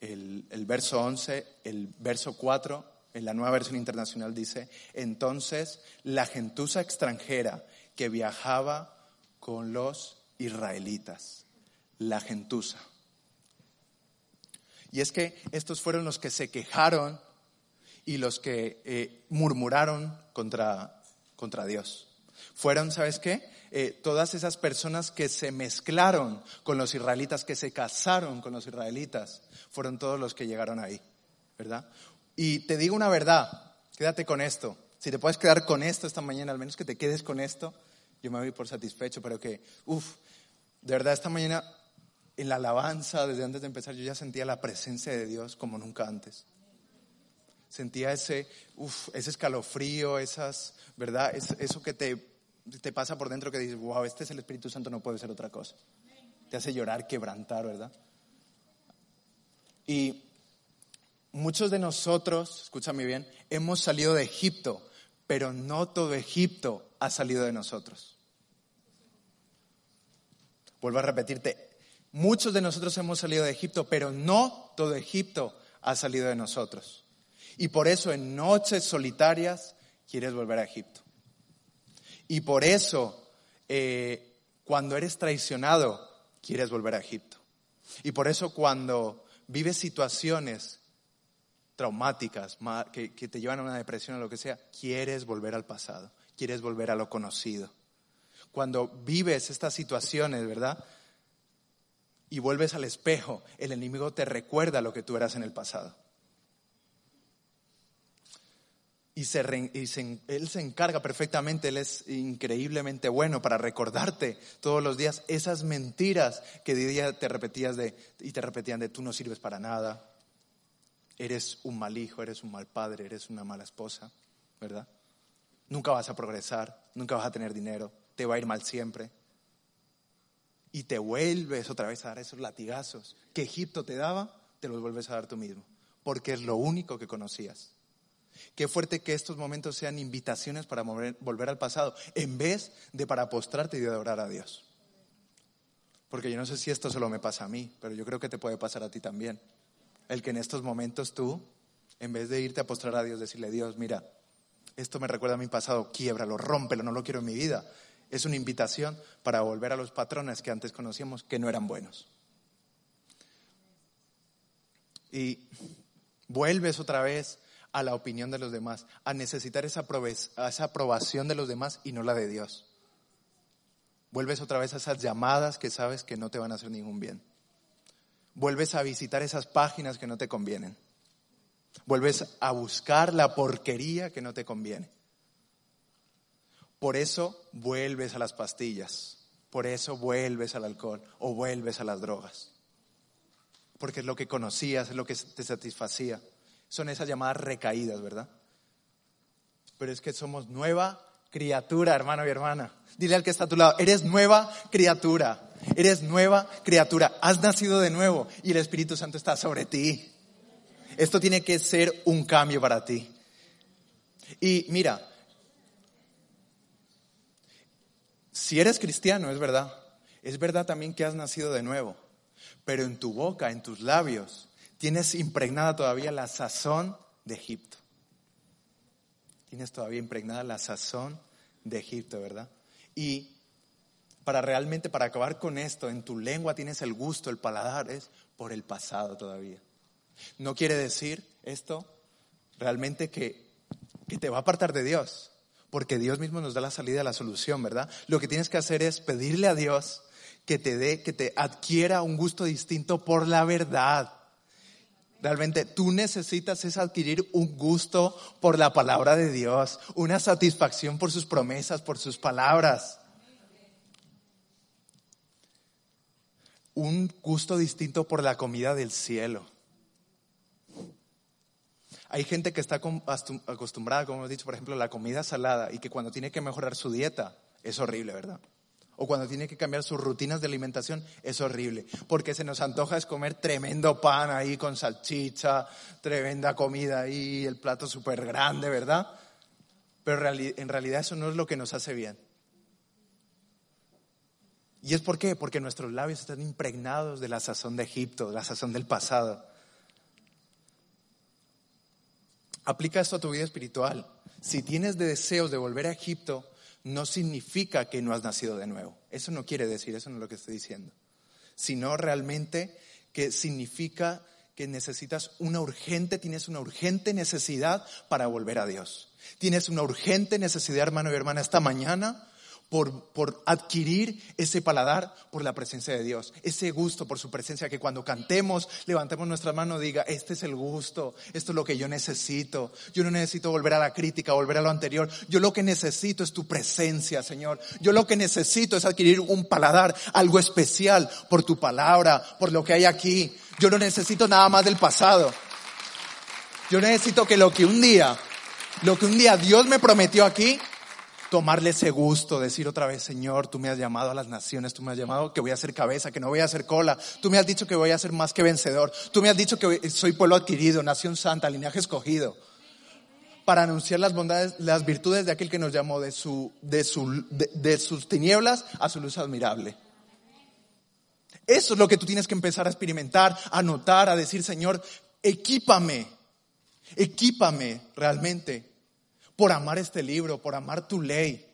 el, el verso 11, el verso 4, en la nueva versión internacional dice, entonces la gentuza extranjera que viajaba con los israelitas, la gentuza. Y es que estos fueron los que se quejaron y los que eh, murmuraron contra, contra Dios. Fueron, ¿sabes qué? Eh, todas esas personas que se mezclaron con los israelitas, que se casaron con los israelitas, fueron todos los que llegaron ahí, ¿verdad? Y te digo una verdad, quédate con esto. Si te puedes quedar con esto esta mañana, al menos que te quedes con esto, yo me voy por satisfecho, pero que, uff, de verdad esta mañana en la alabanza, desde antes de empezar, yo ya sentía la presencia de Dios como nunca antes. Sentía ese, uf, ese escalofrío, esas, ¿verdad? eso que te, te pasa por dentro que dices, wow, este es el Espíritu Santo, no puede ser otra cosa. Te hace llorar, quebrantar, ¿verdad? Y muchos de nosotros, escúchame bien, hemos salido de Egipto, pero no todo Egipto ha salido de nosotros. Vuelvo a repetirte, Muchos de nosotros hemos salido de Egipto, pero no todo Egipto ha salido de nosotros. Y por eso en noches solitarias quieres volver a Egipto. Y por eso eh, cuando eres traicionado quieres volver a Egipto. Y por eso cuando vives situaciones traumáticas que, que te llevan a una depresión o lo que sea, quieres volver al pasado, quieres volver a lo conocido. Cuando vives estas situaciones, ¿verdad? Y vuelves al espejo, el enemigo te recuerda lo que tú eras en el pasado. Y, se, él se encarga perfectamente, él es increíblemente bueno para recordarte todos los días esas mentiras que día te repetías y te repetían de tú no sirves para nada, eres un mal hijo, eres un mal padre, eres una mala esposa, ¿verdad? Nunca vas a progresar, nunca vas a tener dinero, te va a ir mal siempre y te vuelves otra vez a dar esos latigazos que Egipto te daba, te los vuelves a dar tú mismo. porque es lo único que conocías. Qué fuerte que estos momentos sean invitaciones para volver al pasado, en vez de para postrarte y adorar a Dios. Porque yo no sé si esto solo me pasa a mí, pero yo creo que te puede pasar a ti también. El que en estos momentos tú, en vez de irte a postrar a Dios, decirle, Dios, mira, esto me recuerda a mi pasado, quiebralo, rómpelo, no lo quiero en mi vida. Es una invitación para volver a los patrones que antes conocíamos que no eran buenos. Y vuelves otra vez a la opinión de los demás, a necesitar esa, aprobación de los demás y no la de Dios. Vuelves otra vez a esas llamadas que sabes que no te van a hacer ningún bien. Vuelves a visitar esas páginas que no te convienen. Vuelves a buscar la porquería que no te conviene. Por eso vuelves a las pastillas. Por eso vuelves al alcohol o vuelves a las drogas. Porque es lo que conocías, es lo que te satisfacía. Son esas llamadas recaídas, ¿verdad? Pero es que somos nueva criatura, hermano y hermana. Dile al que está a tu lado, eres nueva criatura, eres nueva criatura, has nacido de nuevo y el Espíritu Santo está sobre ti. Esto tiene que ser un cambio para ti. Y mira, si eres cristiano, es verdad, es verdad también que has nacido de nuevo, pero en tu boca, en tus labios, tienes impregnada todavía la sazón de Egipto. Tienes todavía impregnada la sazón de Egipto, ¿verdad? Y para realmente, para acabar con esto, en tu lengua tienes el gusto, el paladar, es por el pasado todavía. No quiere decir esto realmente que, que te va a apartar de Dios, porque Dios mismo nos da la salida, la solución, ¿verdad? Lo que tienes que hacer es pedirle a Dios que te dé, que te adquiera un gusto distinto por la verdad. Realmente tú necesitas es adquirir un gusto por la palabra de Dios, una satisfacción por sus promesas, por sus palabras. Un gusto distinto por la comida del cielo. Hay gente que está acostumbrada, como hemos dicho, por ejemplo, a la comida salada y que cuando tiene que mejorar su dieta es horrible, ¿verdad? o cuando tiene que cambiar sus rutinas de alimentación, es horrible, porque se nos antoja es comer tremendo pan ahí con salchicha, tremenda comida ahí, el plato súper grande, ¿verdad? Pero en realidad eso no es lo que nos hace bien. ¿Y es por qué? Porque nuestros labios están impregnados de la sazón de Egipto, de la sazón del pasado. Aplica esto a tu vida espiritual. Si tienes deseos de volver a Egipto, no significa que no has nacido de nuevo. Eso no quiere decir, eso no es lo que estoy diciendo. Sino realmente que significa que necesitas una urgente, tienes una urgente necesidad para volver a Dios. Tienes una urgente necesidad, hermano y hermana, esta mañana por, por, adquirir ese paladar por la presencia de Dios, ese gusto por su presencia, que cuando cantemos, levantemos nuestra mano, diga, este es el gusto, esto es lo que yo necesito. Yo no necesito volver a la crítica, volver a lo anterior. Yo lo que necesito es tu presencia, Señor. Yo lo que necesito es adquirir un paladar, algo especial por tu palabra, por lo que hay aquí. Yo no necesito nada más del pasado. Yo necesito que lo que un día, lo que un día Dios me prometió aquí, tomarle ese gusto, decir otra vez, Señor, tú me has llamado a las naciones, tú me has llamado que voy a ser cabeza, que no voy a ser cola, tú me has dicho que voy a ser más que vencedor, tú me has dicho que soy pueblo adquirido, nación santa, linaje escogido, para anunciar las bondades, las virtudes de aquel que nos llamó de, su, de, su, de, sus tinieblas a su luz admirable. Eso es lo que tú tienes que empezar a experimentar, a notar, a decir, Señor, equípame, equípame realmente por amar este libro, por amar tu ley.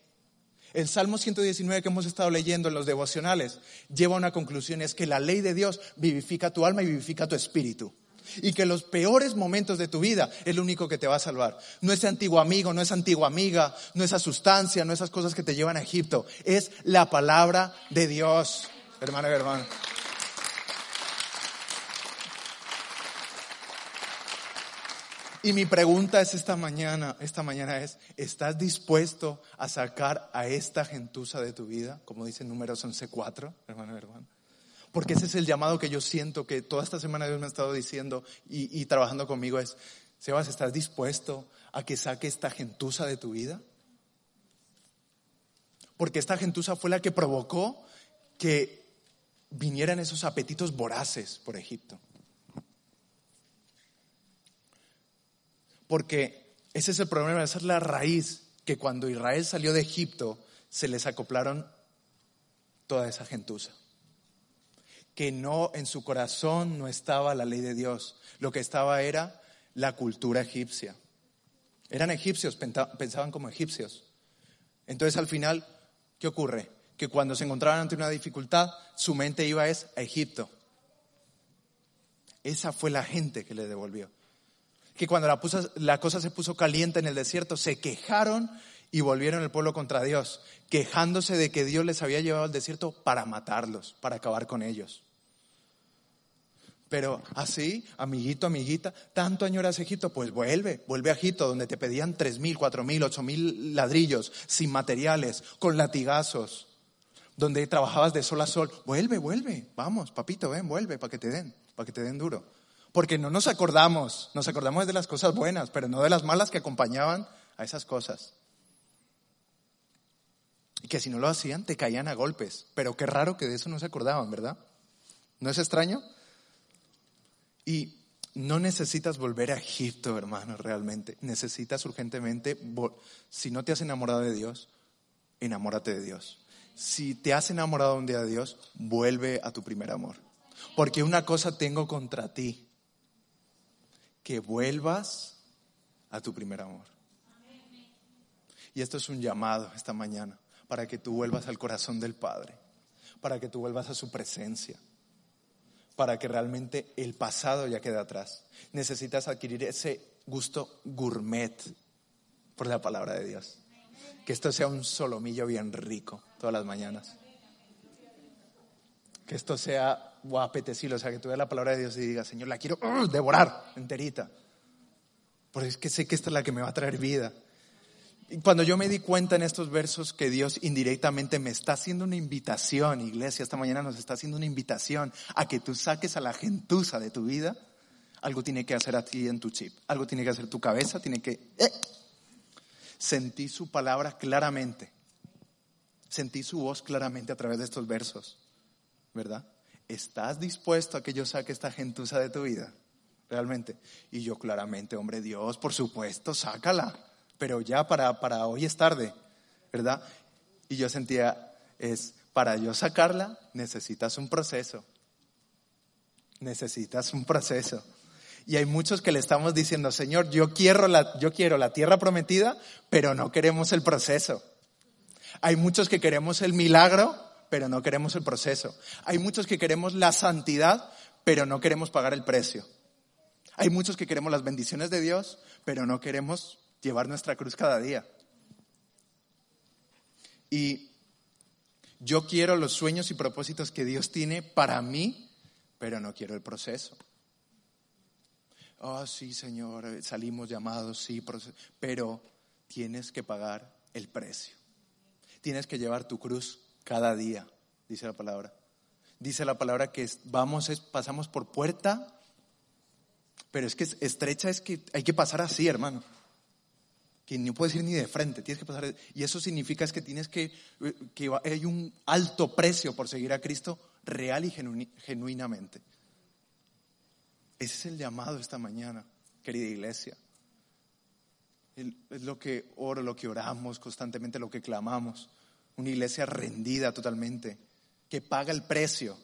El Salmo 119 que hemos estado leyendo en los devocionales lleva a una conclusión, es que la ley de Dios vivifica tu alma y vivifica tu espíritu. Y que los peores momentos de tu vida es lo único que te va a salvar. No ese antiguo amigo, no esa antigua amiga, no esa sustancia, no esas cosas que te llevan a Egipto. Es la palabra de Dios, hermano y hermano. Y mi pregunta es esta mañana, esta mañana es, ¿estás dispuesto a sacar a esta gentuza de tu vida? Como dice números 11.4, hermano, hermano. Porque ese es el llamado que yo siento que toda esta semana Dios me ha estado diciendo y, trabajando conmigo es, Sebas, ¿estás dispuesto a que saque esta gentuza de tu vida? Porque esta gentuza fue la que provocó que vinieran esos apetitos voraces por Egipto. Porque ese es el problema, esa es la raíz, que cuando Israel salió de Egipto, se les acoplaron toda esa gentuza. Que no, en su corazón no estaba la ley de Dios, lo que estaba era la cultura egipcia. Eran egipcios, pensaban como egipcios. Entonces al final, ¿qué ocurre? Que cuando se encontraban ante una dificultad, su mente iba es a Egipto. Esa fue la gente que le devolvió. Que cuando la, cosa se puso caliente en el desierto, se quejaron y volvieron el pueblo contra Dios, quejándose de que Dios les había llevado al desierto para matarlos, para acabar con ellos. Pero así, amiguito, amiguita, tanto añoras Egipto, pues vuelve, vuelve a Egipto, donde te pedían tres mil, cuatro mil, ocho mil ladrillos, sin materiales, con latigazos, donde trabajabas de sol a sol. Vuelve, vuelve, vamos, papito, ven, vuelve, para que te den, para que te den duro. Porque no nos acordamos, nos acordamos de las cosas buenas, pero no de las malas que acompañaban a esas cosas. Y que si no lo hacían, te caían a golpes. Pero qué raro que de eso no se acordaban, ¿verdad? ¿No es extraño? Y no necesitas volver a Egipto, hermano, realmente. Necesitas urgentemente, si no te has enamorado de Dios, enamórate de Dios. Si te has enamorado un día de Dios, vuelve a tu primer amor. Porque una cosa tengo contra ti, que vuelvas a tu primer amor. Y esto es un llamado esta mañana para que tú vuelvas al corazón del Padre, para que tú vuelvas a su presencia para que realmente el pasado ya quede atrás. Necesitas adquirir ese gusto gourmet por la palabra de Dios. Que esto sea un solomillo bien rico todas las mañanas. Que esto sea guapetecido, o sea, que tú veas la palabra de Dios y digas, Señor, la quiero ¡uh! devorar enterita. Porque es que sé que esta es la que me va a traer vida cuando yo me di cuenta en estos versos que Dios indirectamente me está haciendo una invitación, iglesia, esta mañana nos está haciendo una invitación a que tú saques a la gentuza de tu vida, algo tiene que hacer a ti en tu chip, algo tiene que hacer tu cabeza, tiene que... Eh, sentí su palabra claramente, sentí su voz claramente a través de estos versos, ¿verdad? ¿Estás dispuesto a que yo saque esta gentuza de tu vida? Realmente. Y yo claramente, hombre Dios, por supuesto, sácala pero ya para, para hoy es tarde, ¿verdad? Y yo sentía, es, para yo sacarla necesitas un proceso, necesitas un proceso. Y hay muchos que le estamos diciendo, Señor, yo quiero la, yo quiero la tierra prometida, pero no queremos el proceso. Hay muchos que queremos el milagro, pero no queremos el proceso. Hay muchos que queremos la santidad, pero no queremos pagar el precio. Hay muchos que queremos las bendiciones de Dios, pero no queremos llevar nuestra cruz cada día. Y yo quiero los sueños y propósitos que Dios tiene para mí, pero no quiero el proceso. Oh, sí, Señor, salimos llamados, sí, pero tienes que pagar el precio. Tienes que llevar tu cruz cada día, dice la palabra. Dice la palabra que vamos, pasamos por puerta, pero es que estrecha es que hay que pasar así, hermano que no puedes ir ni de frente, tienes que pasar. Y eso significa es que tienes que, que hay un alto precio por seguir a Cristo real y genuinamente. Ese es el llamado esta mañana, querida iglesia. Es lo que oro, lo que oramos constantemente, lo que clamamos. Una iglesia rendida totalmente, que paga el precio.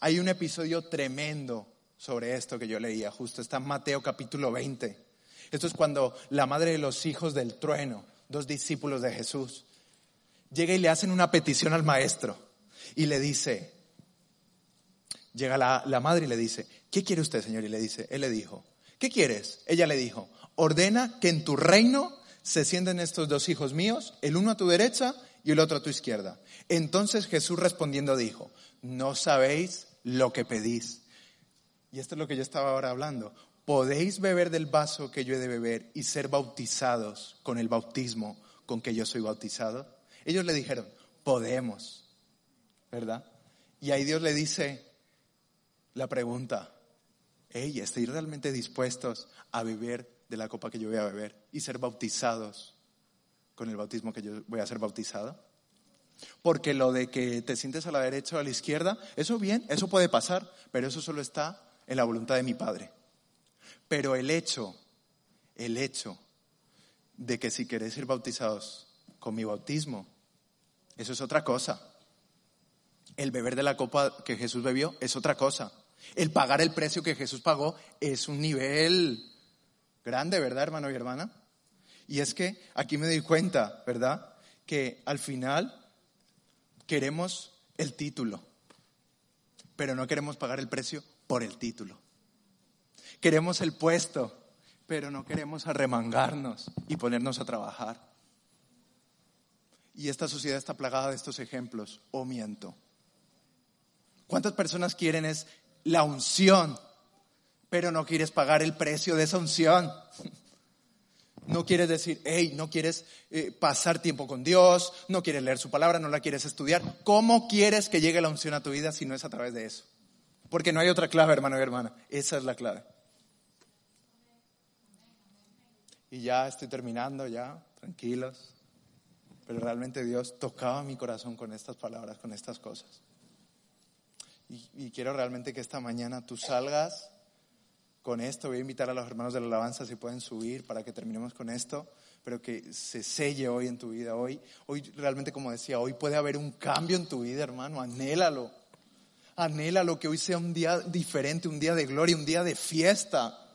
Hay un episodio tremendo sobre esto que yo leía, justo está en Mateo capítulo 20 esto es cuando la madre de los hijos del trueno, dos discípulos de Jesús, llega y le hacen una petición al maestro y le dice, llega la, la madre y le dice, ¿qué quiere usted, señor? Y le dice, él le dijo, ¿qué quieres? Ella le dijo, ordena que en tu reino se sienten estos dos hijos míos, el uno a tu derecha y el otro a tu izquierda. Entonces Jesús respondiendo dijo, no sabéis lo que pedís. Y esto es lo que yo estaba ahora hablando. ¿podéis beber del vaso que yo he de beber y ser bautizados con el bautismo con que yo soy bautizado? Ellos le dijeron, podemos, ¿verdad? Y ahí Dios le dice la pregunta, hey, ¿estáis realmente dispuestos a beber de la copa que yo voy a beber y ser bautizados con el bautismo que yo voy a ser bautizado? Porque lo de que te sientes a la derecha o a la izquierda, eso bien, eso puede pasar, pero eso solo está en la voluntad de mi Padre. Pero el hecho el hecho de que si queréis ser bautizados con mi bautismo, eso es otra cosa. El beber de la copa que Jesús bebió es otra cosa. El pagar el precio que Jesús pagó es un nivel grande, ¿verdad, hermano y hermana? Y es que aquí me doy cuenta, ¿verdad? Que al final queremos el título, pero no queremos pagar el precio por el título. Queremos el puesto, pero no queremos arremangarnos y ponernos a trabajar. Y esta sociedad está plagada de estos ejemplos, o miento. ¿Cuántas personas quieren es la unción, pero no quieres pagar el precio de esa unción? No quieres decir, hey, no quieres eh, pasar tiempo con Dios, no quieres leer su palabra, no la quieres estudiar. ¿Cómo quieres que llegue la unción a tu vida si no es a través de eso? Porque no hay otra clave, hermano y hermana. Esa es la clave. Y ya estoy terminando, ya, tranquilos. Pero realmente Dios tocaba mi corazón con estas palabras, con estas cosas. Y, y quiero realmente que esta mañana tú salgas con esto. Voy a invitar a los hermanos de la alabanza si pueden subir para que terminemos con esto, pero que se selle hoy en tu vida. Hoy, hoy realmente, como decía, hoy puede haber un cambio en tu vida, hermano. Anhélalo. Anhélalo que hoy sea un día diferente, un día de gloria, un día de fiesta.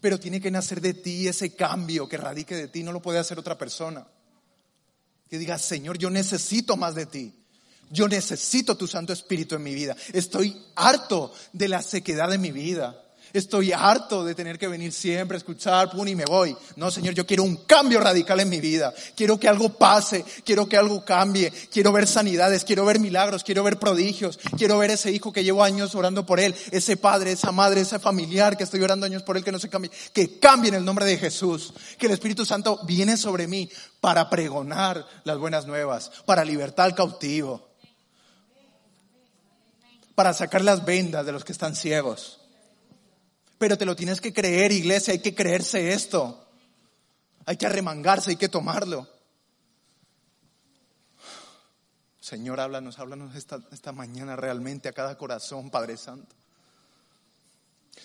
Pero tiene que nacer de ti ese cambio que radique de ti, no lo puede hacer otra persona. Que digas, Señor, yo necesito más de ti. Yo necesito tu Santo Espíritu en mi vida. Estoy harto de la sequedad de mi vida. Estoy harto de tener que venir siempre a escuchar, pum, y me voy. No, Señor, yo quiero un cambio radical en mi vida. Quiero que algo pase, quiero que algo cambie. Quiero ver sanidades, quiero ver milagros, quiero ver prodigios. Quiero ver ese hijo que llevo años orando por él, ese padre, esa madre, ese familiar que estoy orando años por él que no se cambie. Que cambie en el nombre de Jesús. Que el Espíritu Santo viene sobre mí para pregonar las buenas nuevas, para libertar al cautivo, para sacar las vendas de los que están ciegos pero te lo tienes que creer, iglesia, hay que creerse esto. Hay que arremangarse, hay que tomarlo. Señor, háblanos, háblanos esta, esta mañana realmente a cada corazón, Padre Santo.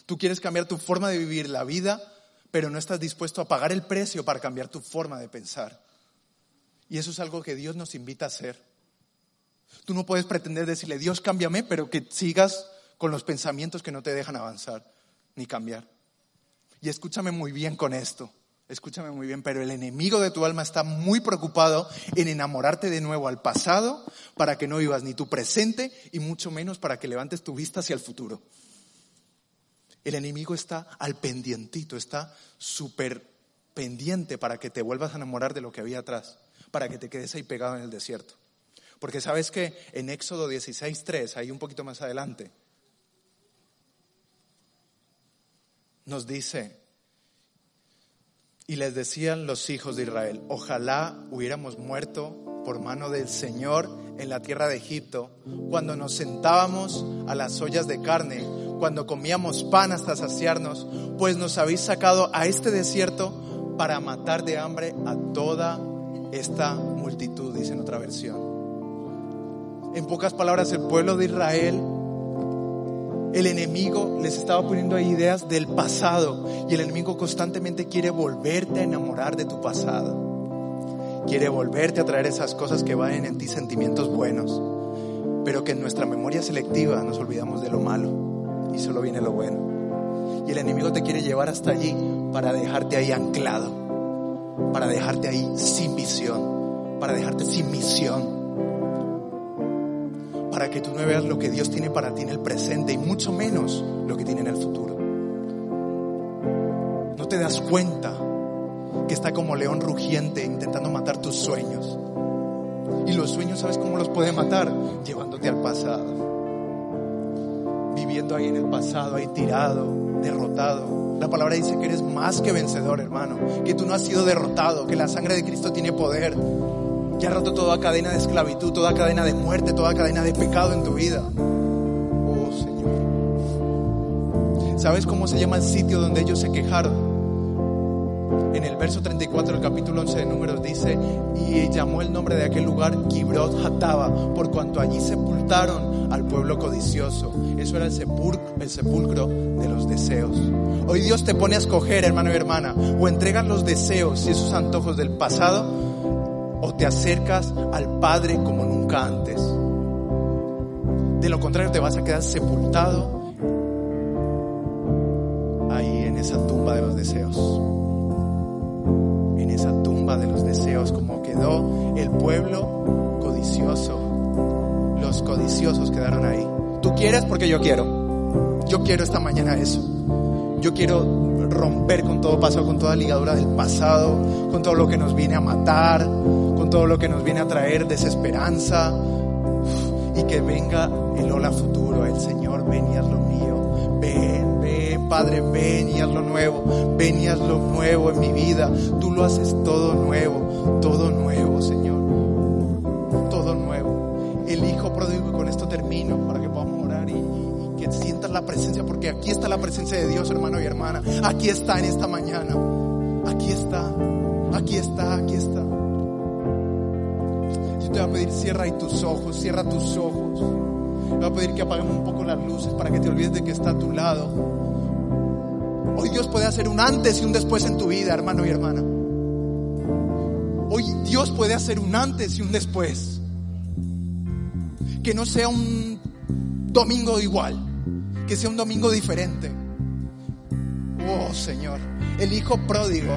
Tú quieres cambiar tu forma de vivir la vida, pero no estás dispuesto a pagar el precio para cambiar tu forma de pensar. Y eso es algo que Dios nos invita a hacer. Tú no puedes pretender decirle, Dios, cámbiame, pero que sigas con los pensamientos que no te dejan avanzar ni cambiar. Y escúchame muy bien con esto, escúchame muy bien, pero el enemigo de tu alma está muy preocupado en enamorarte de nuevo al pasado para que no vivas ni tu presente y mucho menos para que levantes tu vista hacia el futuro. El enemigo está al pendientito, está súper pendiente para que te vuelvas a enamorar de lo que había atrás, para que te quedes ahí pegado en el desierto. Porque sabes que en Éxodo 16.3, ahí un poquito más adelante, nos dice, y les decían los hijos de Israel, ojalá hubiéramos muerto por mano del Señor en la tierra de Egipto, cuando nos sentábamos a las ollas de carne, cuando comíamos pan hasta saciarnos, pues nos habéis sacado a este desierto para matar de hambre a toda esta multitud, dice en otra versión. En pocas palabras, el pueblo de Israel el enemigo les estaba poniendo ahí ideas del pasado y el enemigo constantemente quiere volverte a enamorar de tu pasado. Quiere volverte a traer esas cosas que van en ti sentimientos buenos, pero que en nuestra memoria selectiva nos olvidamos de lo malo y solo viene lo bueno. Y el enemigo te quiere llevar hasta allí para dejarte ahí anclado, para dejarte ahí sin visión, para dejarte sin misión para que tú no veas lo que Dios tiene para ti en el presente y mucho menos lo que tiene en el futuro. No te das cuenta que está como león rugiente intentando matar tus sueños. Y los sueños, ¿sabes cómo los puede matar? Llevándote al pasado. Viviendo ahí en el pasado, ahí tirado, derrotado. La palabra dice que eres más que vencedor, hermano. Que tú no has sido derrotado, que la sangre de Cristo tiene poder ha roto toda cadena de esclavitud, toda cadena de muerte, toda cadena de pecado en tu vida. Oh Señor. ¿Sabes cómo se llama el sitio donde ellos se quejaron? En el verso 34 del capítulo 11 de Números dice, y llamó el nombre de aquel lugar Kibrot Hataba, por cuanto allí sepultaron al pueblo codicioso. Eso era el sepulcro, el sepulcro de los deseos. Hoy Dios te pone a escoger, hermano y hermana, o entregas los deseos y esos antojos del pasado, o te acercas al Padre como nunca antes. De lo contrario, te vas a quedar sepultado ahí en esa tumba de los deseos. En esa tumba de los deseos, como quedó el pueblo codicioso. Los codiciosos quedaron ahí. Tú quieres porque yo quiero. Yo quiero esta mañana eso. Yo quiero romper con todo pasado, con toda ligadura del pasado, con todo lo que nos viene a matar, todo lo que nos viene a traer desesperanza y que venga el hola futuro, el Señor, ven y haz lo mío, ven, ven, Padre, ven y haz lo nuevo, ven y haz lo nuevo en mi vida, tú lo haces todo nuevo, todo nuevo, Señor, todo nuevo. El Hijo pródigo, y con esto termino, para que podamos orar y que sientas la presencia, porque aquí está la presencia de Dios, hermano y hermana, aquí está en esta mañana, aquí está, aquí está, aquí está. Te voy a pedir, cierra tus ojos, cierra tus ojos. Te voy a pedir que apaguemos un poco las luces para que te olvides de que está a tu lado. Hoy Dios puede hacer un antes y un después en tu vida, hermano y hermana. Hoy Dios puede hacer un antes y un después. Que no sea un domingo igual, que sea un domingo diferente. Oh Señor, el Hijo pródigo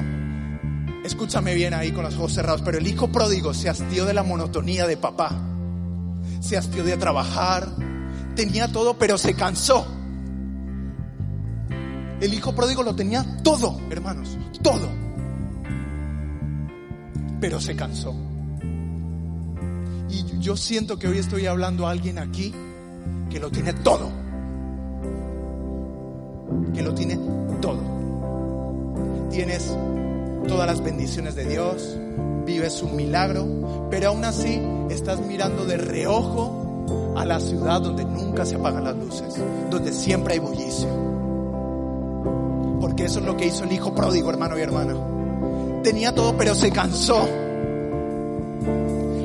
Escúchame bien ahí con los ojos cerrados, pero el hijo pródigo se hastió de la monotonía de papá. Se hastió de trabajar. Tenía todo, pero se cansó. El hijo pródigo lo tenía todo, hermanos, todo. Pero se cansó. Y yo siento que hoy estoy hablando a alguien aquí que lo tiene todo. Que lo tiene todo. Tienes todas las bendiciones de Dios, vives un milagro, pero aún así estás mirando de reojo a la ciudad donde nunca se apagan las luces, donde siempre hay bullicio. Porque eso es lo que hizo el hijo pródigo, hermano y hermana. Tenía todo, pero se cansó.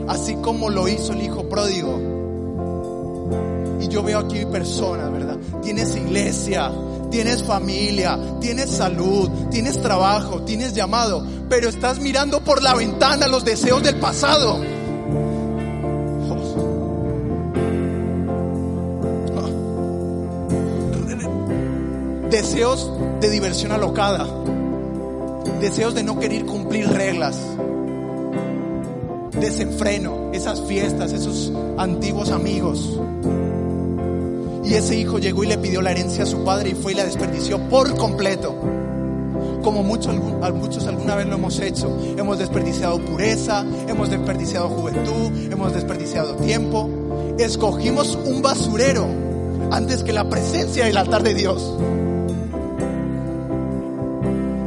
Así como lo hizo el hijo pródigo. Y yo veo aquí personas, ¿verdad? Tienes iglesia, tienes familia, tienes salud, tienes trabajo, tienes llamado, pero estás mirando por la ventana los deseos del pasado. Deseos de diversión alocada, deseos de no querer cumplir reglas, desenfreno, esas fiestas, esos antiguos amigos. Y ese hijo llegó y le pidió la herencia a su padre y fue y la desperdició por completo. Como muchos, muchos alguna vez lo hemos hecho. Hemos desperdiciado pureza, hemos desperdiciado juventud, hemos desperdiciado tiempo. Escogimos un basurero antes que la presencia del altar de Dios.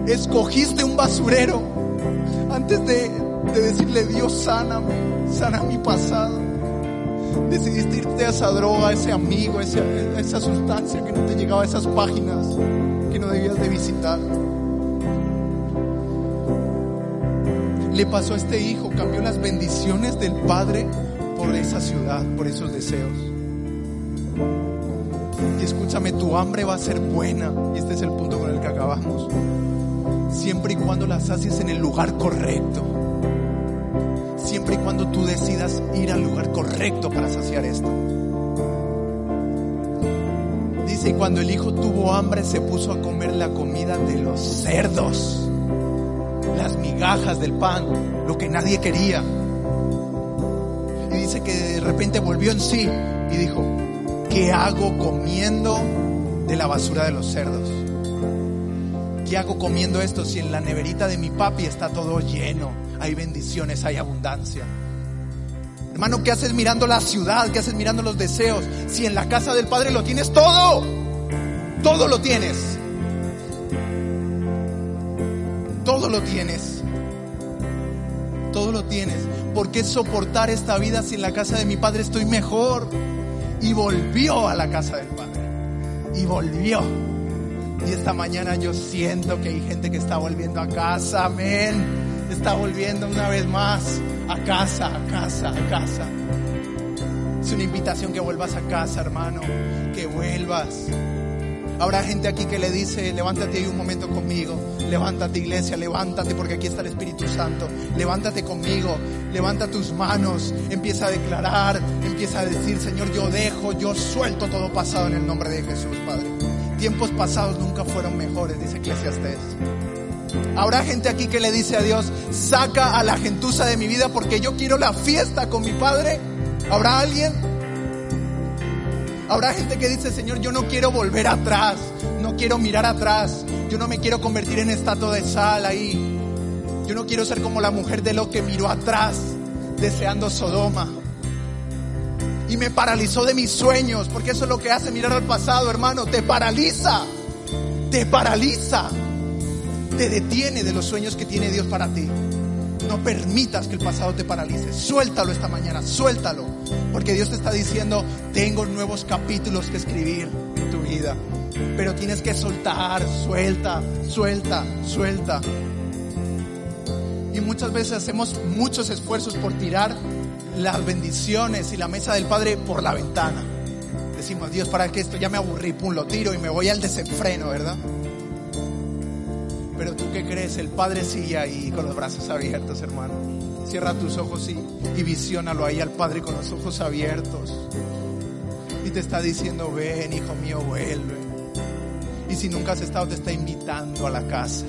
Escogiste un basurero antes de, de decirle Dios, sáname, sana mi pasado decidiste irte a esa droga, a ese amigo, a esa, sustancia que no te llegaba a esas páginas que no debías de visitar. Le pasó a este hijo, cambió las bendiciones del Padre por esa ciudad, por esos deseos. Y escúchame, tu hambre va a ser buena, y este es el punto con el que acabamos, siempre y cuando las haces en el lugar correcto siempre y cuando tú decidas ir al lugar correcto para saciar esto. Dice, y cuando el hijo tuvo hambre se puso a comer la comida de los cerdos, las migajas del pan, lo que nadie quería. Y dice que de repente volvió en sí y dijo, ¿qué hago comiendo de la basura de los cerdos? ¿Qué hago comiendo esto si en la neverita de mi papi está todo lleno? Hay bendiciones, hay abundancia. Hermano, ¿qué haces mirando la ciudad? ¿Qué haces mirando los deseos? Si en la casa del Padre lo tienes todo, todo lo tienes. Todo lo tienes. Todo lo tienes. ¿Por qué soportar esta vida si en la casa de mi Padre estoy mejor? Y volvió a la casa del Padre. Y volvió. Y esta mañana yo siento que hay gente que está volviendo a casa, amén. Está volviendo una vez más a casa, a casa, a casa. Es una invitación que vuelvas a casa, hermano, que vuelvas. Habrá gente aquí que le dice, levántate ahí un momento conmigo, levántate iglesia, levántate porque aquí está el Espíritu Santo, levántate conmigo, levanta tus manos, empieza a declarar, empieza a decir, Señor, yo dejo, yo suelto todo pasado en el nombre de Jesús, Padre. Tiempos pasados nunca fueron mejores, dice Eclesiastés. Habrá gente aquí que le dice a Dios, saca a la gentuza de mi vida porque yo quiero la fiesta con mi Padre. ¿Habrá alguien? Habrá gente que dice, Señor, yo no quiero volver atrás, no quiero mirar atrás, yo no me quiero convertir en estatua de sal ahí. Yo no quiero ser como la mujer de lo que miró atrás, deseando Sodoma. Y me paralizó de mis sueños, porque eso es lo que hace mirar al pasado, hermano, te paraliza, te paraliza, te detiene de los sueños que tiene Dios para ti. No permitas que el pasado te paralice. Suéltalo esta mañana, suéltalo. Porque Dios te está diciendo, tengo nuevos capítulos que escribir en tu vida. Pero tienes que soltar, suelta, suelta, suelta. Y muchas veces hacemos muchos esfuerzos por tirar las bendiciones y la mesa del Padre por la ventana. Decimos, Dios, para que esto ya me aburrí, pum, lo tiro y me voy al desenfreno, ¿verdad? Pero tú qué crees, el Padre sigue ahí con los brazos abiertos, hermano. Cierra tus ojos y, y visiónalo ahí al Padre con los ojos abiertos. Y te está diciendo, ven, hijo mío, vuelve. Y si nunca has estado, te está invitando a la casa.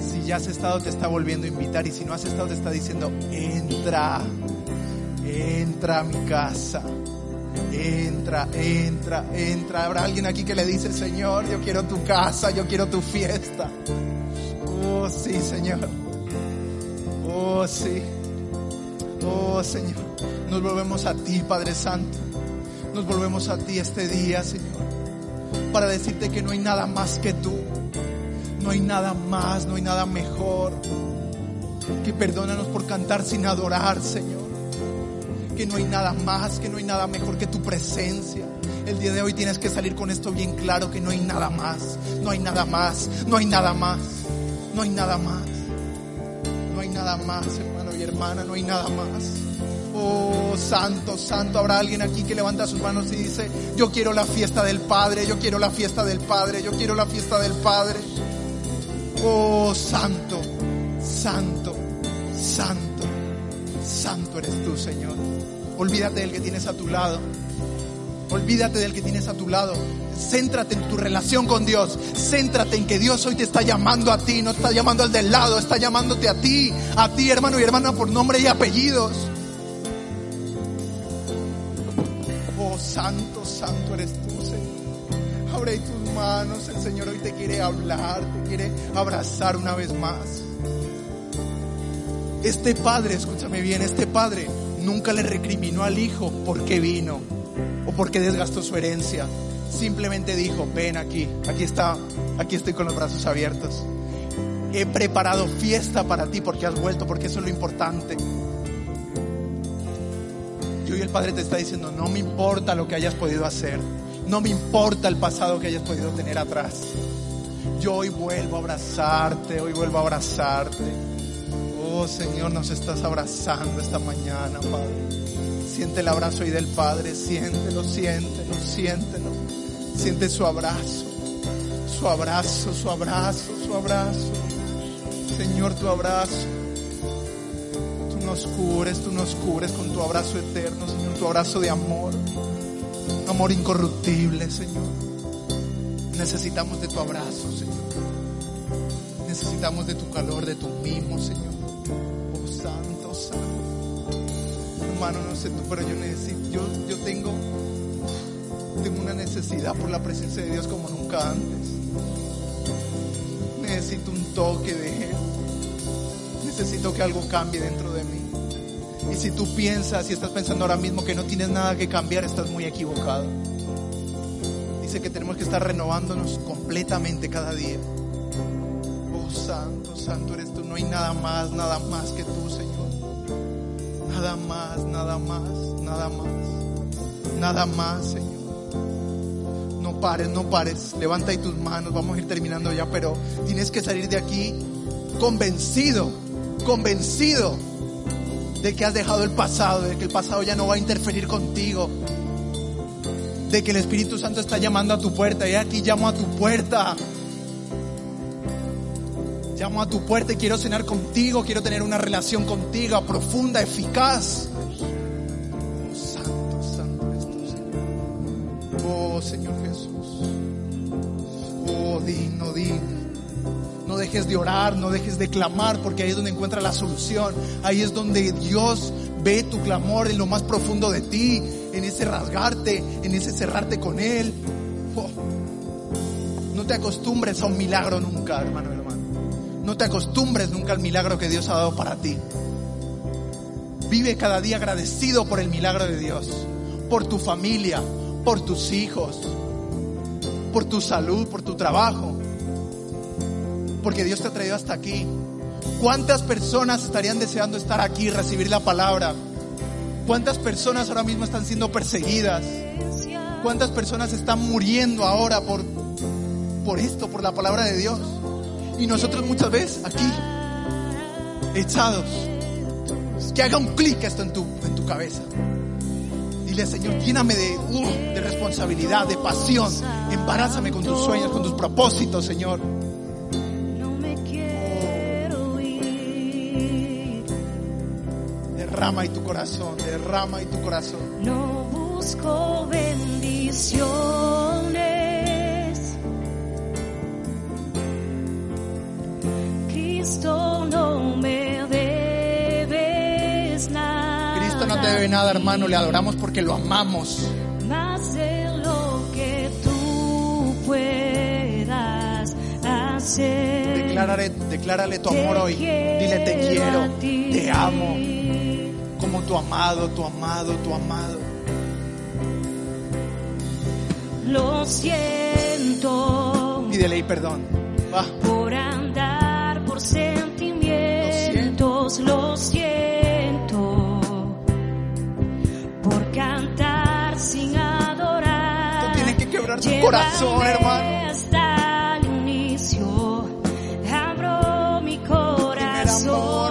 Si ya has estado, te está volviendo a invitar. Y si no has estado, te está diciendo, entra, entra a mi casa. Entra, entra, entra. Habrá alguien aquí que le dice, Señor, yo quiero tu casa, yo quiero tu fiesta. Oh, sí, Señor. Oh, sí. Oh, Señor. Nos volvemos a ti, Padre Santo. Nos volvemos a ti este día, Señor. Para decirte que no hay nada más que tú. No hay nada más, no hay nada mejor. Que perdónanos por cantar sin adorar, Señor que no hay nada más, que no hay nada mejor que tu presencia. El día de hoy tienes que salir con esto bien claro, que no hay nada más, no hay nada más, no hay nada más, no hay nada más, no hay nada más, hermano y hermana, no hay nada más. Oh, santo, santo, habrá alguien aquí que levanta sus manos y dice, yo quiero la fiesta del Padre, yo quiero la fiesta del Padre, yo quiero la fiesta del Padre. Oh, santo, santo, santo, santo eres tú, Señor. Olvídate del que tienes a tu lado. Olvídate del que tienes a tu lado. Céntrate en tu relación con Dios. Céntrate en que Dios hoy te está llamando a ti, no está llamando al del lado, está llamándote a ti, a ti hermano y hermana por nombre y apellidos. Oh santo, santo eres tú, Señor. Abre tus manos, el Señor hoy te quiere hablar, te quiere abrazar una vez más. Este padre, escúchame bien, este padre nunca le recriminó al hijo por qué vino o por qué desgastó su herencia. Simplemente dijo, ven aquí, aquí está, aquí estoy con los brazos abiertos. He preparado fiesta para ti porque has vuelto, porque eso es lo importante. Y hoy el Padre te está diciendo, no me importa lo que hayas podido hacer, no me importa el pasado que hayas podido tener atrás. Yo hoy vuelvo a abrazarte, hoy vuelvo a abrazarte. Oh Señor, nos estás abrazando esta mañana, Padre. Siente el abrazo ahí del Padre, siéntelo, siéntelo, siéntelo. Siente su abrazo, su abrazo, su abrazo, su abrazo. Señor, tu abrazo. Tú nos cubres, tú nos cubres con tu abrazo eterno, Señor, tu abrazo de amor. Amor incorruptible, Señor. Necesitamos de tu abrazo, Señor. Necesitamos de tu calor, de tu mimo, Señor. Hermano, no sé tú, pero yo necesito, yo, yo tengo, tengo una necesidad por la presencia de Dios como nunca antes. Necesito un toque de Él. Necesito que algo cambie dentro de mí. Y si tú piensas y estás pensando ahora mismo que no tienes nada que cambiar, estás muy equivocado. Dice que tenemos que estar renovándonos completamente cada día. Oh, santo, santo eres tú. No hay nada más, nada más que tú, Señor. Nada más, nada más, nada más. Nada más, Señor. No pares, no pares. Levanta ahí tus manos. Vamos a ir terminando ya, pero tienes que salir de aquí convencido, convencido de que has dejado el pasado, de que el pasado ya no va a interferir contigo, de que el Espíritu Santo está llamando a tu puerta y aquí llamo a tu puerta. Llamo a tu puerta y quiero cenar contigo, quiero tener una relación contigo profunda, eficaz. Oh, santo, santo eres tú, Señor. Oh, Señor Jesús. Oh, digno, digno. No dejes de orar, no dejes de clamar, porque ahí es donde encuentra la solución. Ahí es donde Dios ve tu clamor en lo más profundo de ti, en ese rasgarte, en ese cerrarte con Él. Oh. No te acostumbres a un milagro nunca, hermano. No te acostumbres nunca al milagro que Dios ha dado para ti. Vive cada día agradecido por el milagro de Dios, por tu familia, por tus hijos, por tu salud, por tu trabajo. Porque Dios te ha traído hasta aquí. ¿Cuántas personas estarían deseando estar aquí y recibir la palabra? ¿Cuántas personas ahora mismo están siendo perseguidas? ¿Cuántas personas están muriendo ahora por, por esto, por la palabra de Dios? Y nosotros muchas veces aquí, echados, que haga un clic esto en tu, en tu cabeza. Dile, Señor, lléname de, uh, de responsabilidad, de pasión. Embarázame con tus sueños, con tus propósitos, Señor. No me quiero ir, Derrama y tu corazón, derrama y tu corazón. no busco bendiciones. Cristo no me debes nada. Cristo no te debe nada, hermano. Le adoramos porque lo amamos. Más de lo que tú puedas hacer. Declárale, declárale tu amor hoy. Dile, te quiero, te amo. Como tu amado, tu amado, tu amado. Lo siento. Pídele ahí perdón. Va. Lo siento, por cantar sin adorar. Tiene que quebrar tu corazón, hermano. Hasta el inicio, abro mi corazón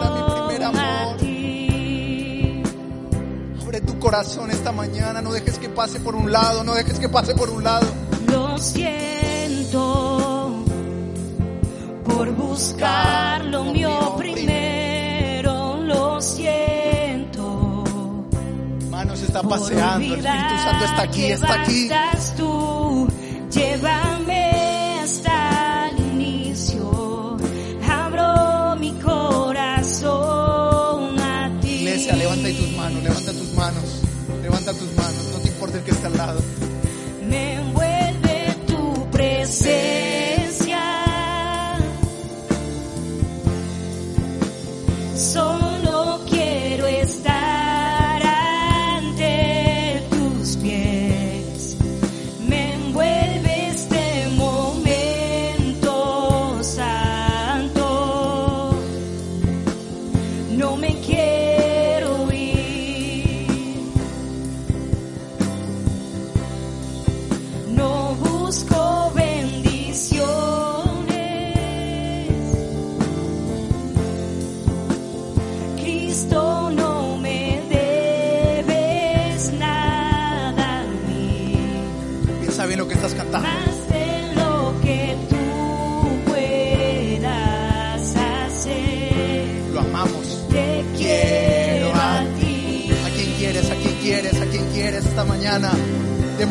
corazón esta mañana. No dejes que pase por un lado. No dejes que pase por un lado. Lo siento por buscar lo mío está paseando. El Espíritu Santo está aquí, está aquí. tú. Llévame hasta el inicio. Abro mi corazón a ti. Iglesia, levanta tus manos, levanta tus manos. Levanta tus manos. No te importa el que está al lado.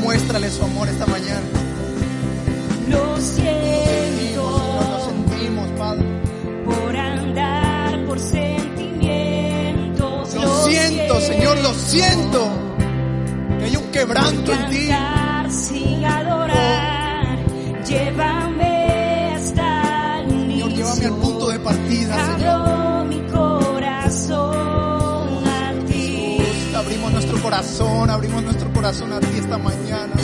Demuéstrale su amor esta mañana. Lo Señor, lo siento. sentimos, Padre. por andar por sentimientos. Lo siento, Señor, lo siento. Que hay un quebranto en ti. Abrimos nuestro corazón, abrimos nuestro corazón a ti esta mañana.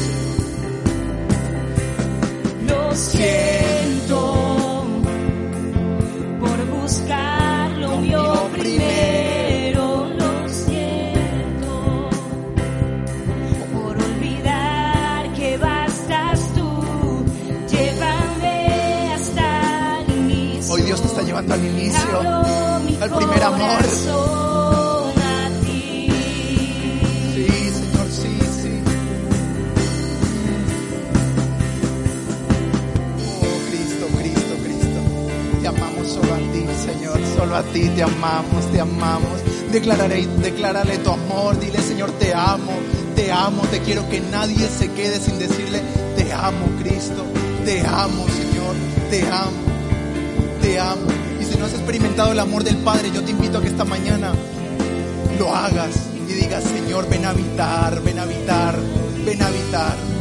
Lo siento por buscar lo mío primero. Lo siento por olvidar que bastas tú. Llévame hasta el inicio. Hoy Dios te está llevando al inicio. Al primer amor. Solo a ti te amamos, te amamos. Declararé, declararle tu amor, dile, Señor, te amo, te amo, te quiero que nadie se quede sin decirle, te amo, Cristo, te amo, Señor, te amo, te amo. Y si no has experimentado el amor del Padre, yo te invito a que esta mañana lo hagas y digas, Señor, ven a habitar, ven a habitar, ven a habitar.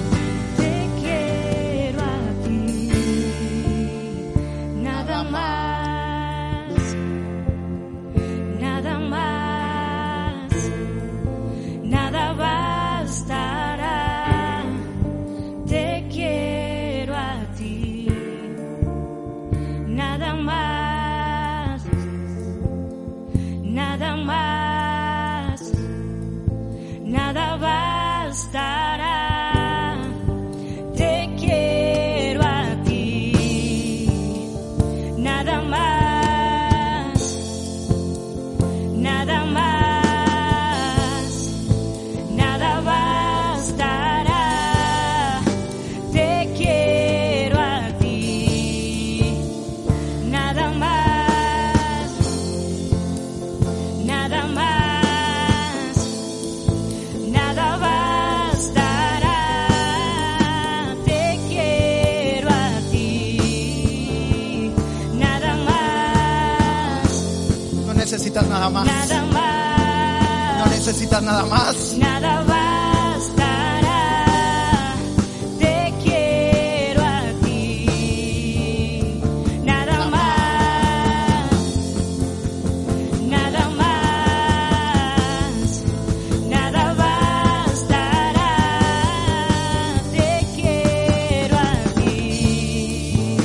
Nada más, nada más. no necesitas nada más. Nada bastará, te quiero a ti. Nada más, nada más, nada bastará, te quiero a ti.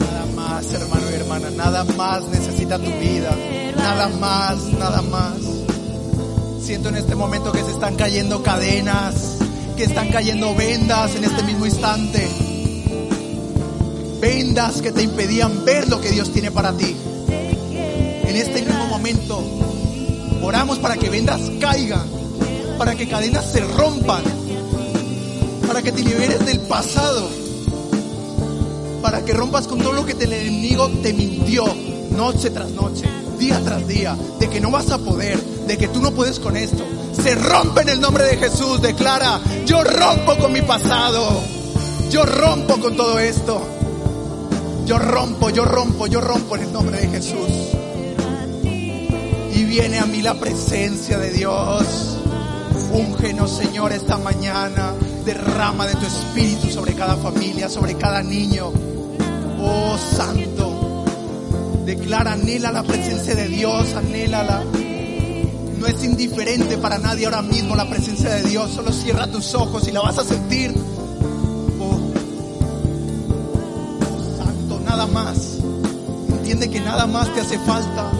Nada más, hermano y hermana, nada más tu vida. Nada más, nada más. Siento en este momento que se están cayendo cadenas, que están cayendo vendas en este mismo instante. Vendas que te impedían ver lo que Dios tiene para ti. En este mismo momento oramos para que vendas caigan, para que cadenas se rompan, para que te liberes del pasado para que rompas con todo lo que el enemigo te mintió noche tras noche, día tras día, de que no vas a poder, de que tú no puedes con esto. Se rompe en el nombre de Jesús, declara, yo rompo con mi pasado, yo rompo con todo esto, yo rompo, yo rompo, yo rompo en el nombre de Jesús. Y viene a mí la presencia de Dios. Úngenos, Señor, esta mañana. Derrama de tu espíritu sobre cada familia, sobre cada niño. Oh Santo, declara, anhela la presencia de Dios, anhélala. No es indiferente para nadie ahora mismo la presencia de Dios. Solo cierra tus ojos y la vas a sentir. Oh, oh, Santo, nada más. Entiende que nada más te hace falta.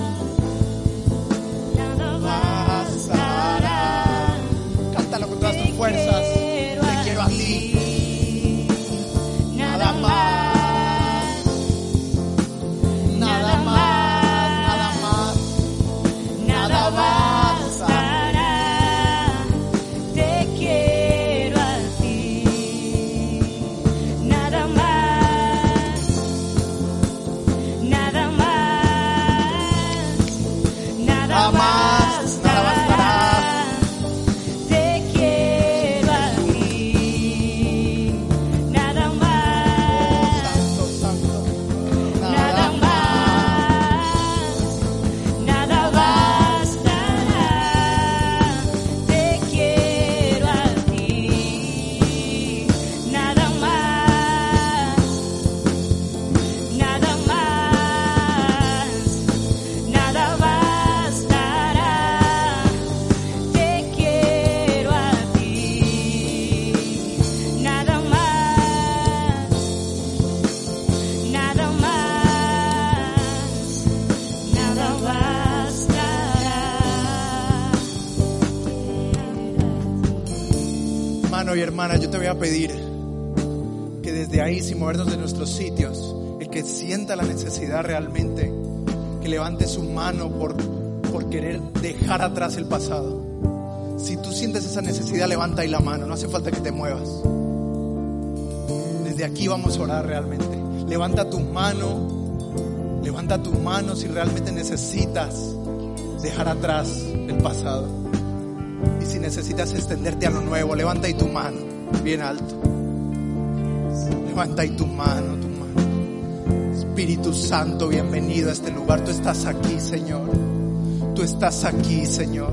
Hermana, yo te voy a pedir que desde ahí, sin movernos de nuestros sitios, el que sienta la necesidad realmente, que levante su mano por, por querer dejar atrás el pasado. Si tú sientes esa necesidad, levanta ahí la mano, no hace falta que te muevas. Desde aquí vamos a orar realmente. Levanta tu mano Levanta tu mano si realmente necesitas dejar atrás el pasado. Y si necesitas extenderte a lo nuevo, levanta ahí tu mano, bien alto. Levanta ahí tu mano, tu mano. Espíritu Santo, bienvenido a este lugar. Tú estás aquí, Señor. Tú estás aquí, Señor.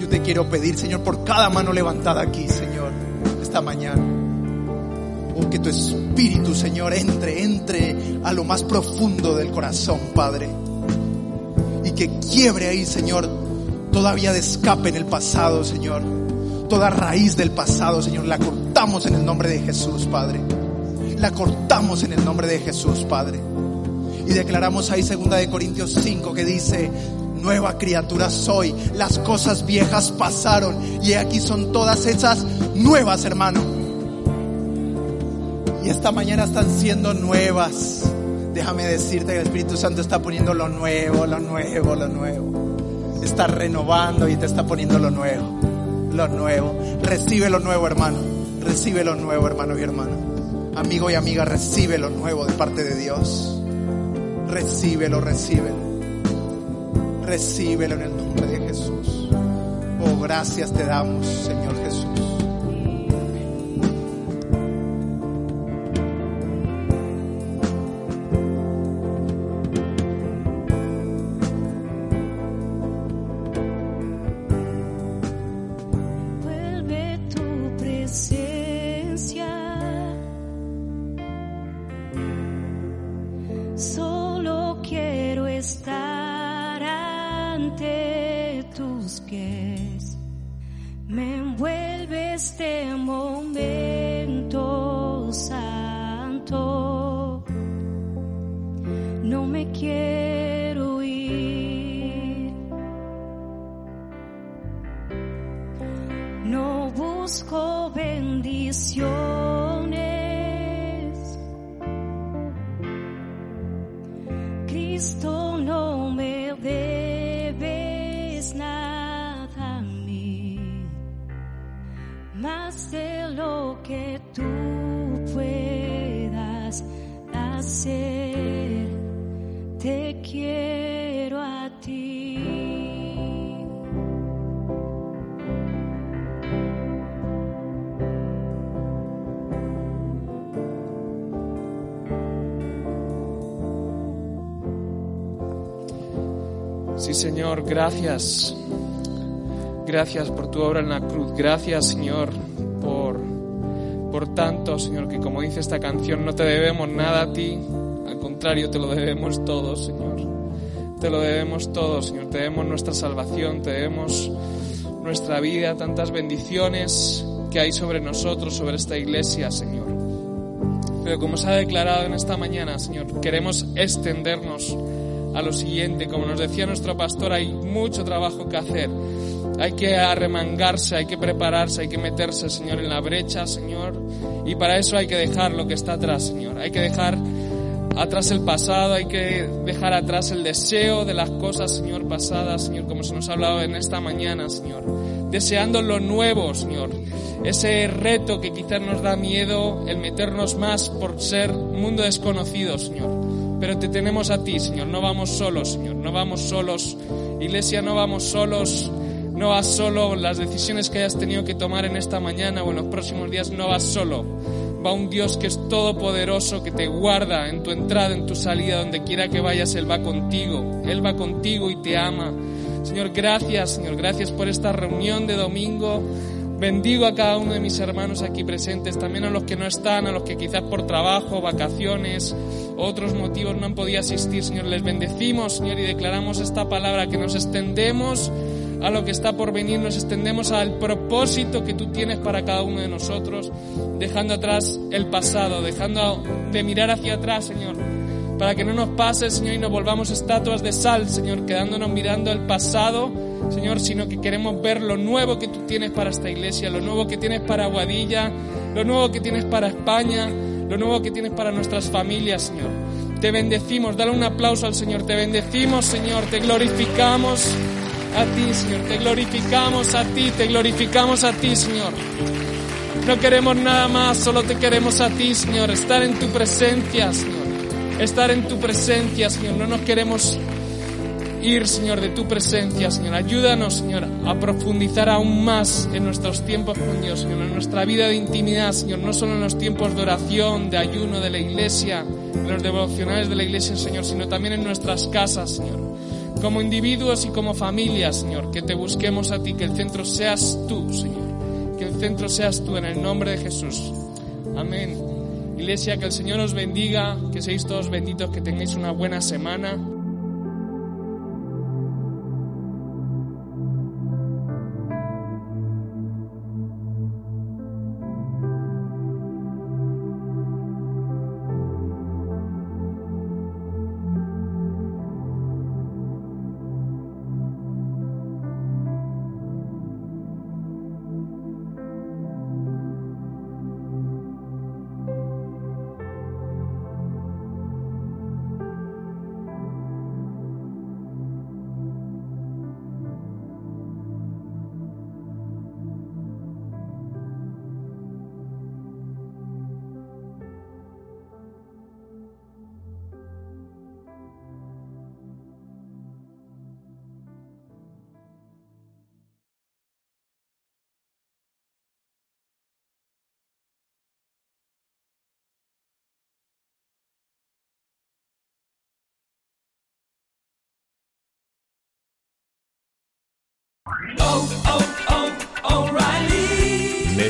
Yo te quiero pedir, Señor, por cada mano levantada aquí, Señor, esta mañana. Oh, que tu espíritu, Señor, entre, entre a lo más profundo del corazón, Padre. Y que quiebre ahí, Señor, toda vía de escape en el pasado, Señor. Toda raíz del pasado, Señor, la cortamos en el nombre de Jesús, Padre. La cortamos en el nombre de Jesús, Padre. Y declaramos ahí segunda de Corintios 5 que dice, nueva criatura soy, las cosas viejas pasaron y aquí son todas esas nuevas, hermano. Y esta mañana están siendo nuevas. Déjame decirte que el Espíritu Santo está poniendo lo nuevo, lo nuevo, lo nuevo. Está renovando y te está poniendo lo nuevo, lo nuevo. Recibe lo nuevo, hermano. Recibe lo nuevo, hermano y hermana. Amigo y amiga, recibe lo nuevo de parte de Dios. Recíbelo, recíbelo. Recíbelo en el nombre de Jesús. Oh, gracias te damos, Señor Jesús. Quiero ir. No busco bendiciones. Señor, gracias. Gracias por tu obra en la cruz. Gracias, Señor, por, por tanto, Señor, que como dice esta canción, no te debemos nada a ti. Al contrario, te lo debemos todo, Señor. Te lo debemos todo, Señor. Te debemos nuestra salvación, te debemos nuestra vida, tantas bendiciones que hay sobre nosotros, sobre esta iglesia, Señor. Pero como se ha declarado en esta mañana, Señor, queremos extendernos a lo siguiente. Como nos decía nuestro pastor, hay mucho trabajo que hacer. Hay que arremangarse, hay que prepararse, hay que meterse, Señor, en la brecha, Señor. Y para eso hay que dejar lo que está atrás, Señor. Hay que dejar atrás el pasado, hay que dejar atrás el deseo de las cosas, Señor, pasadas, Señor, como se nos ha hablado en esta mañana, Señor. Deseando lo nuevo, Señor. Ese reto que quizás nos da miedo, el meternos más por ser mundo desconocido, Señor. Pero te tenemos a ti, Señor. No vamos solos, Señor. No vamos solos. Iglesia, no vamos solos. No vas solo. Las decisiones que hayas tenido que tomar en esta mañana o en los próximos días, no vas solo. Va un Dios que es todopoderoso, que te guarda en tu entrada, en tu salida, donde quiera que vayas, Él va contigo. Él va contigo y te ama. Señor, gracias, Señor. Gracias por esta reunión de domingo. Bendigo a cada uno de mis hermanos aquí presentes, también a los que no están, a los que quizás por trabajo, vacaciones, otros motivos no han podido asistir. Señor, les bendecimos, Señor, y declaramos esta palabra que nos extendemos a lo que está por venir, nos extendemos al propósito que tú tienes para cada uno de nosotros, dejando atrás el pasado, dejando de mirar hacia atrás, Señor, para que no nos pase, Señor, y nos volvamos estatuas de sal, Señor, quedándonos mirando el pasado, Señor, sino que queremos ver lo nuevo que tú tienes para esta iglesia, lo nuevo que tienes para Aguadilla, lo nuevo que tienes para España, lo nuevo que tienes para nuestras familias, Señor. Te bendecimos, dale un aplauso al Señor, te bendecimos, Señor, te glorificamos a ti, Señor, te glorificamos a ti, te glorificamos a ti, Señor. No queremos nada más, solo te queremos a ti, Señor, estar en tu presencia, Señor. estar en tu presencia, Señor. No nos queremos ir, Señor, de tu presencia, Señor. Ayúdanos, Señor, a profundizar aún más en nuestros tiempos con Dios, Señor, en nuestra vida de intimidad, Señor, no solo en los tiempos de oración, de ayuno de la iglesia, en los devocionales de la iglesia, Señor, sino también en nuestras casas, Señor. Como individuos y como familias, Señor, que te busquemos a ti, que el centro seas tú, Señor. Que el centro seas tú en el nombre de Jesús. Amén. Iglesia, que el Señor os bendiga, que seáis todos benditos, que tengáis una buena semana.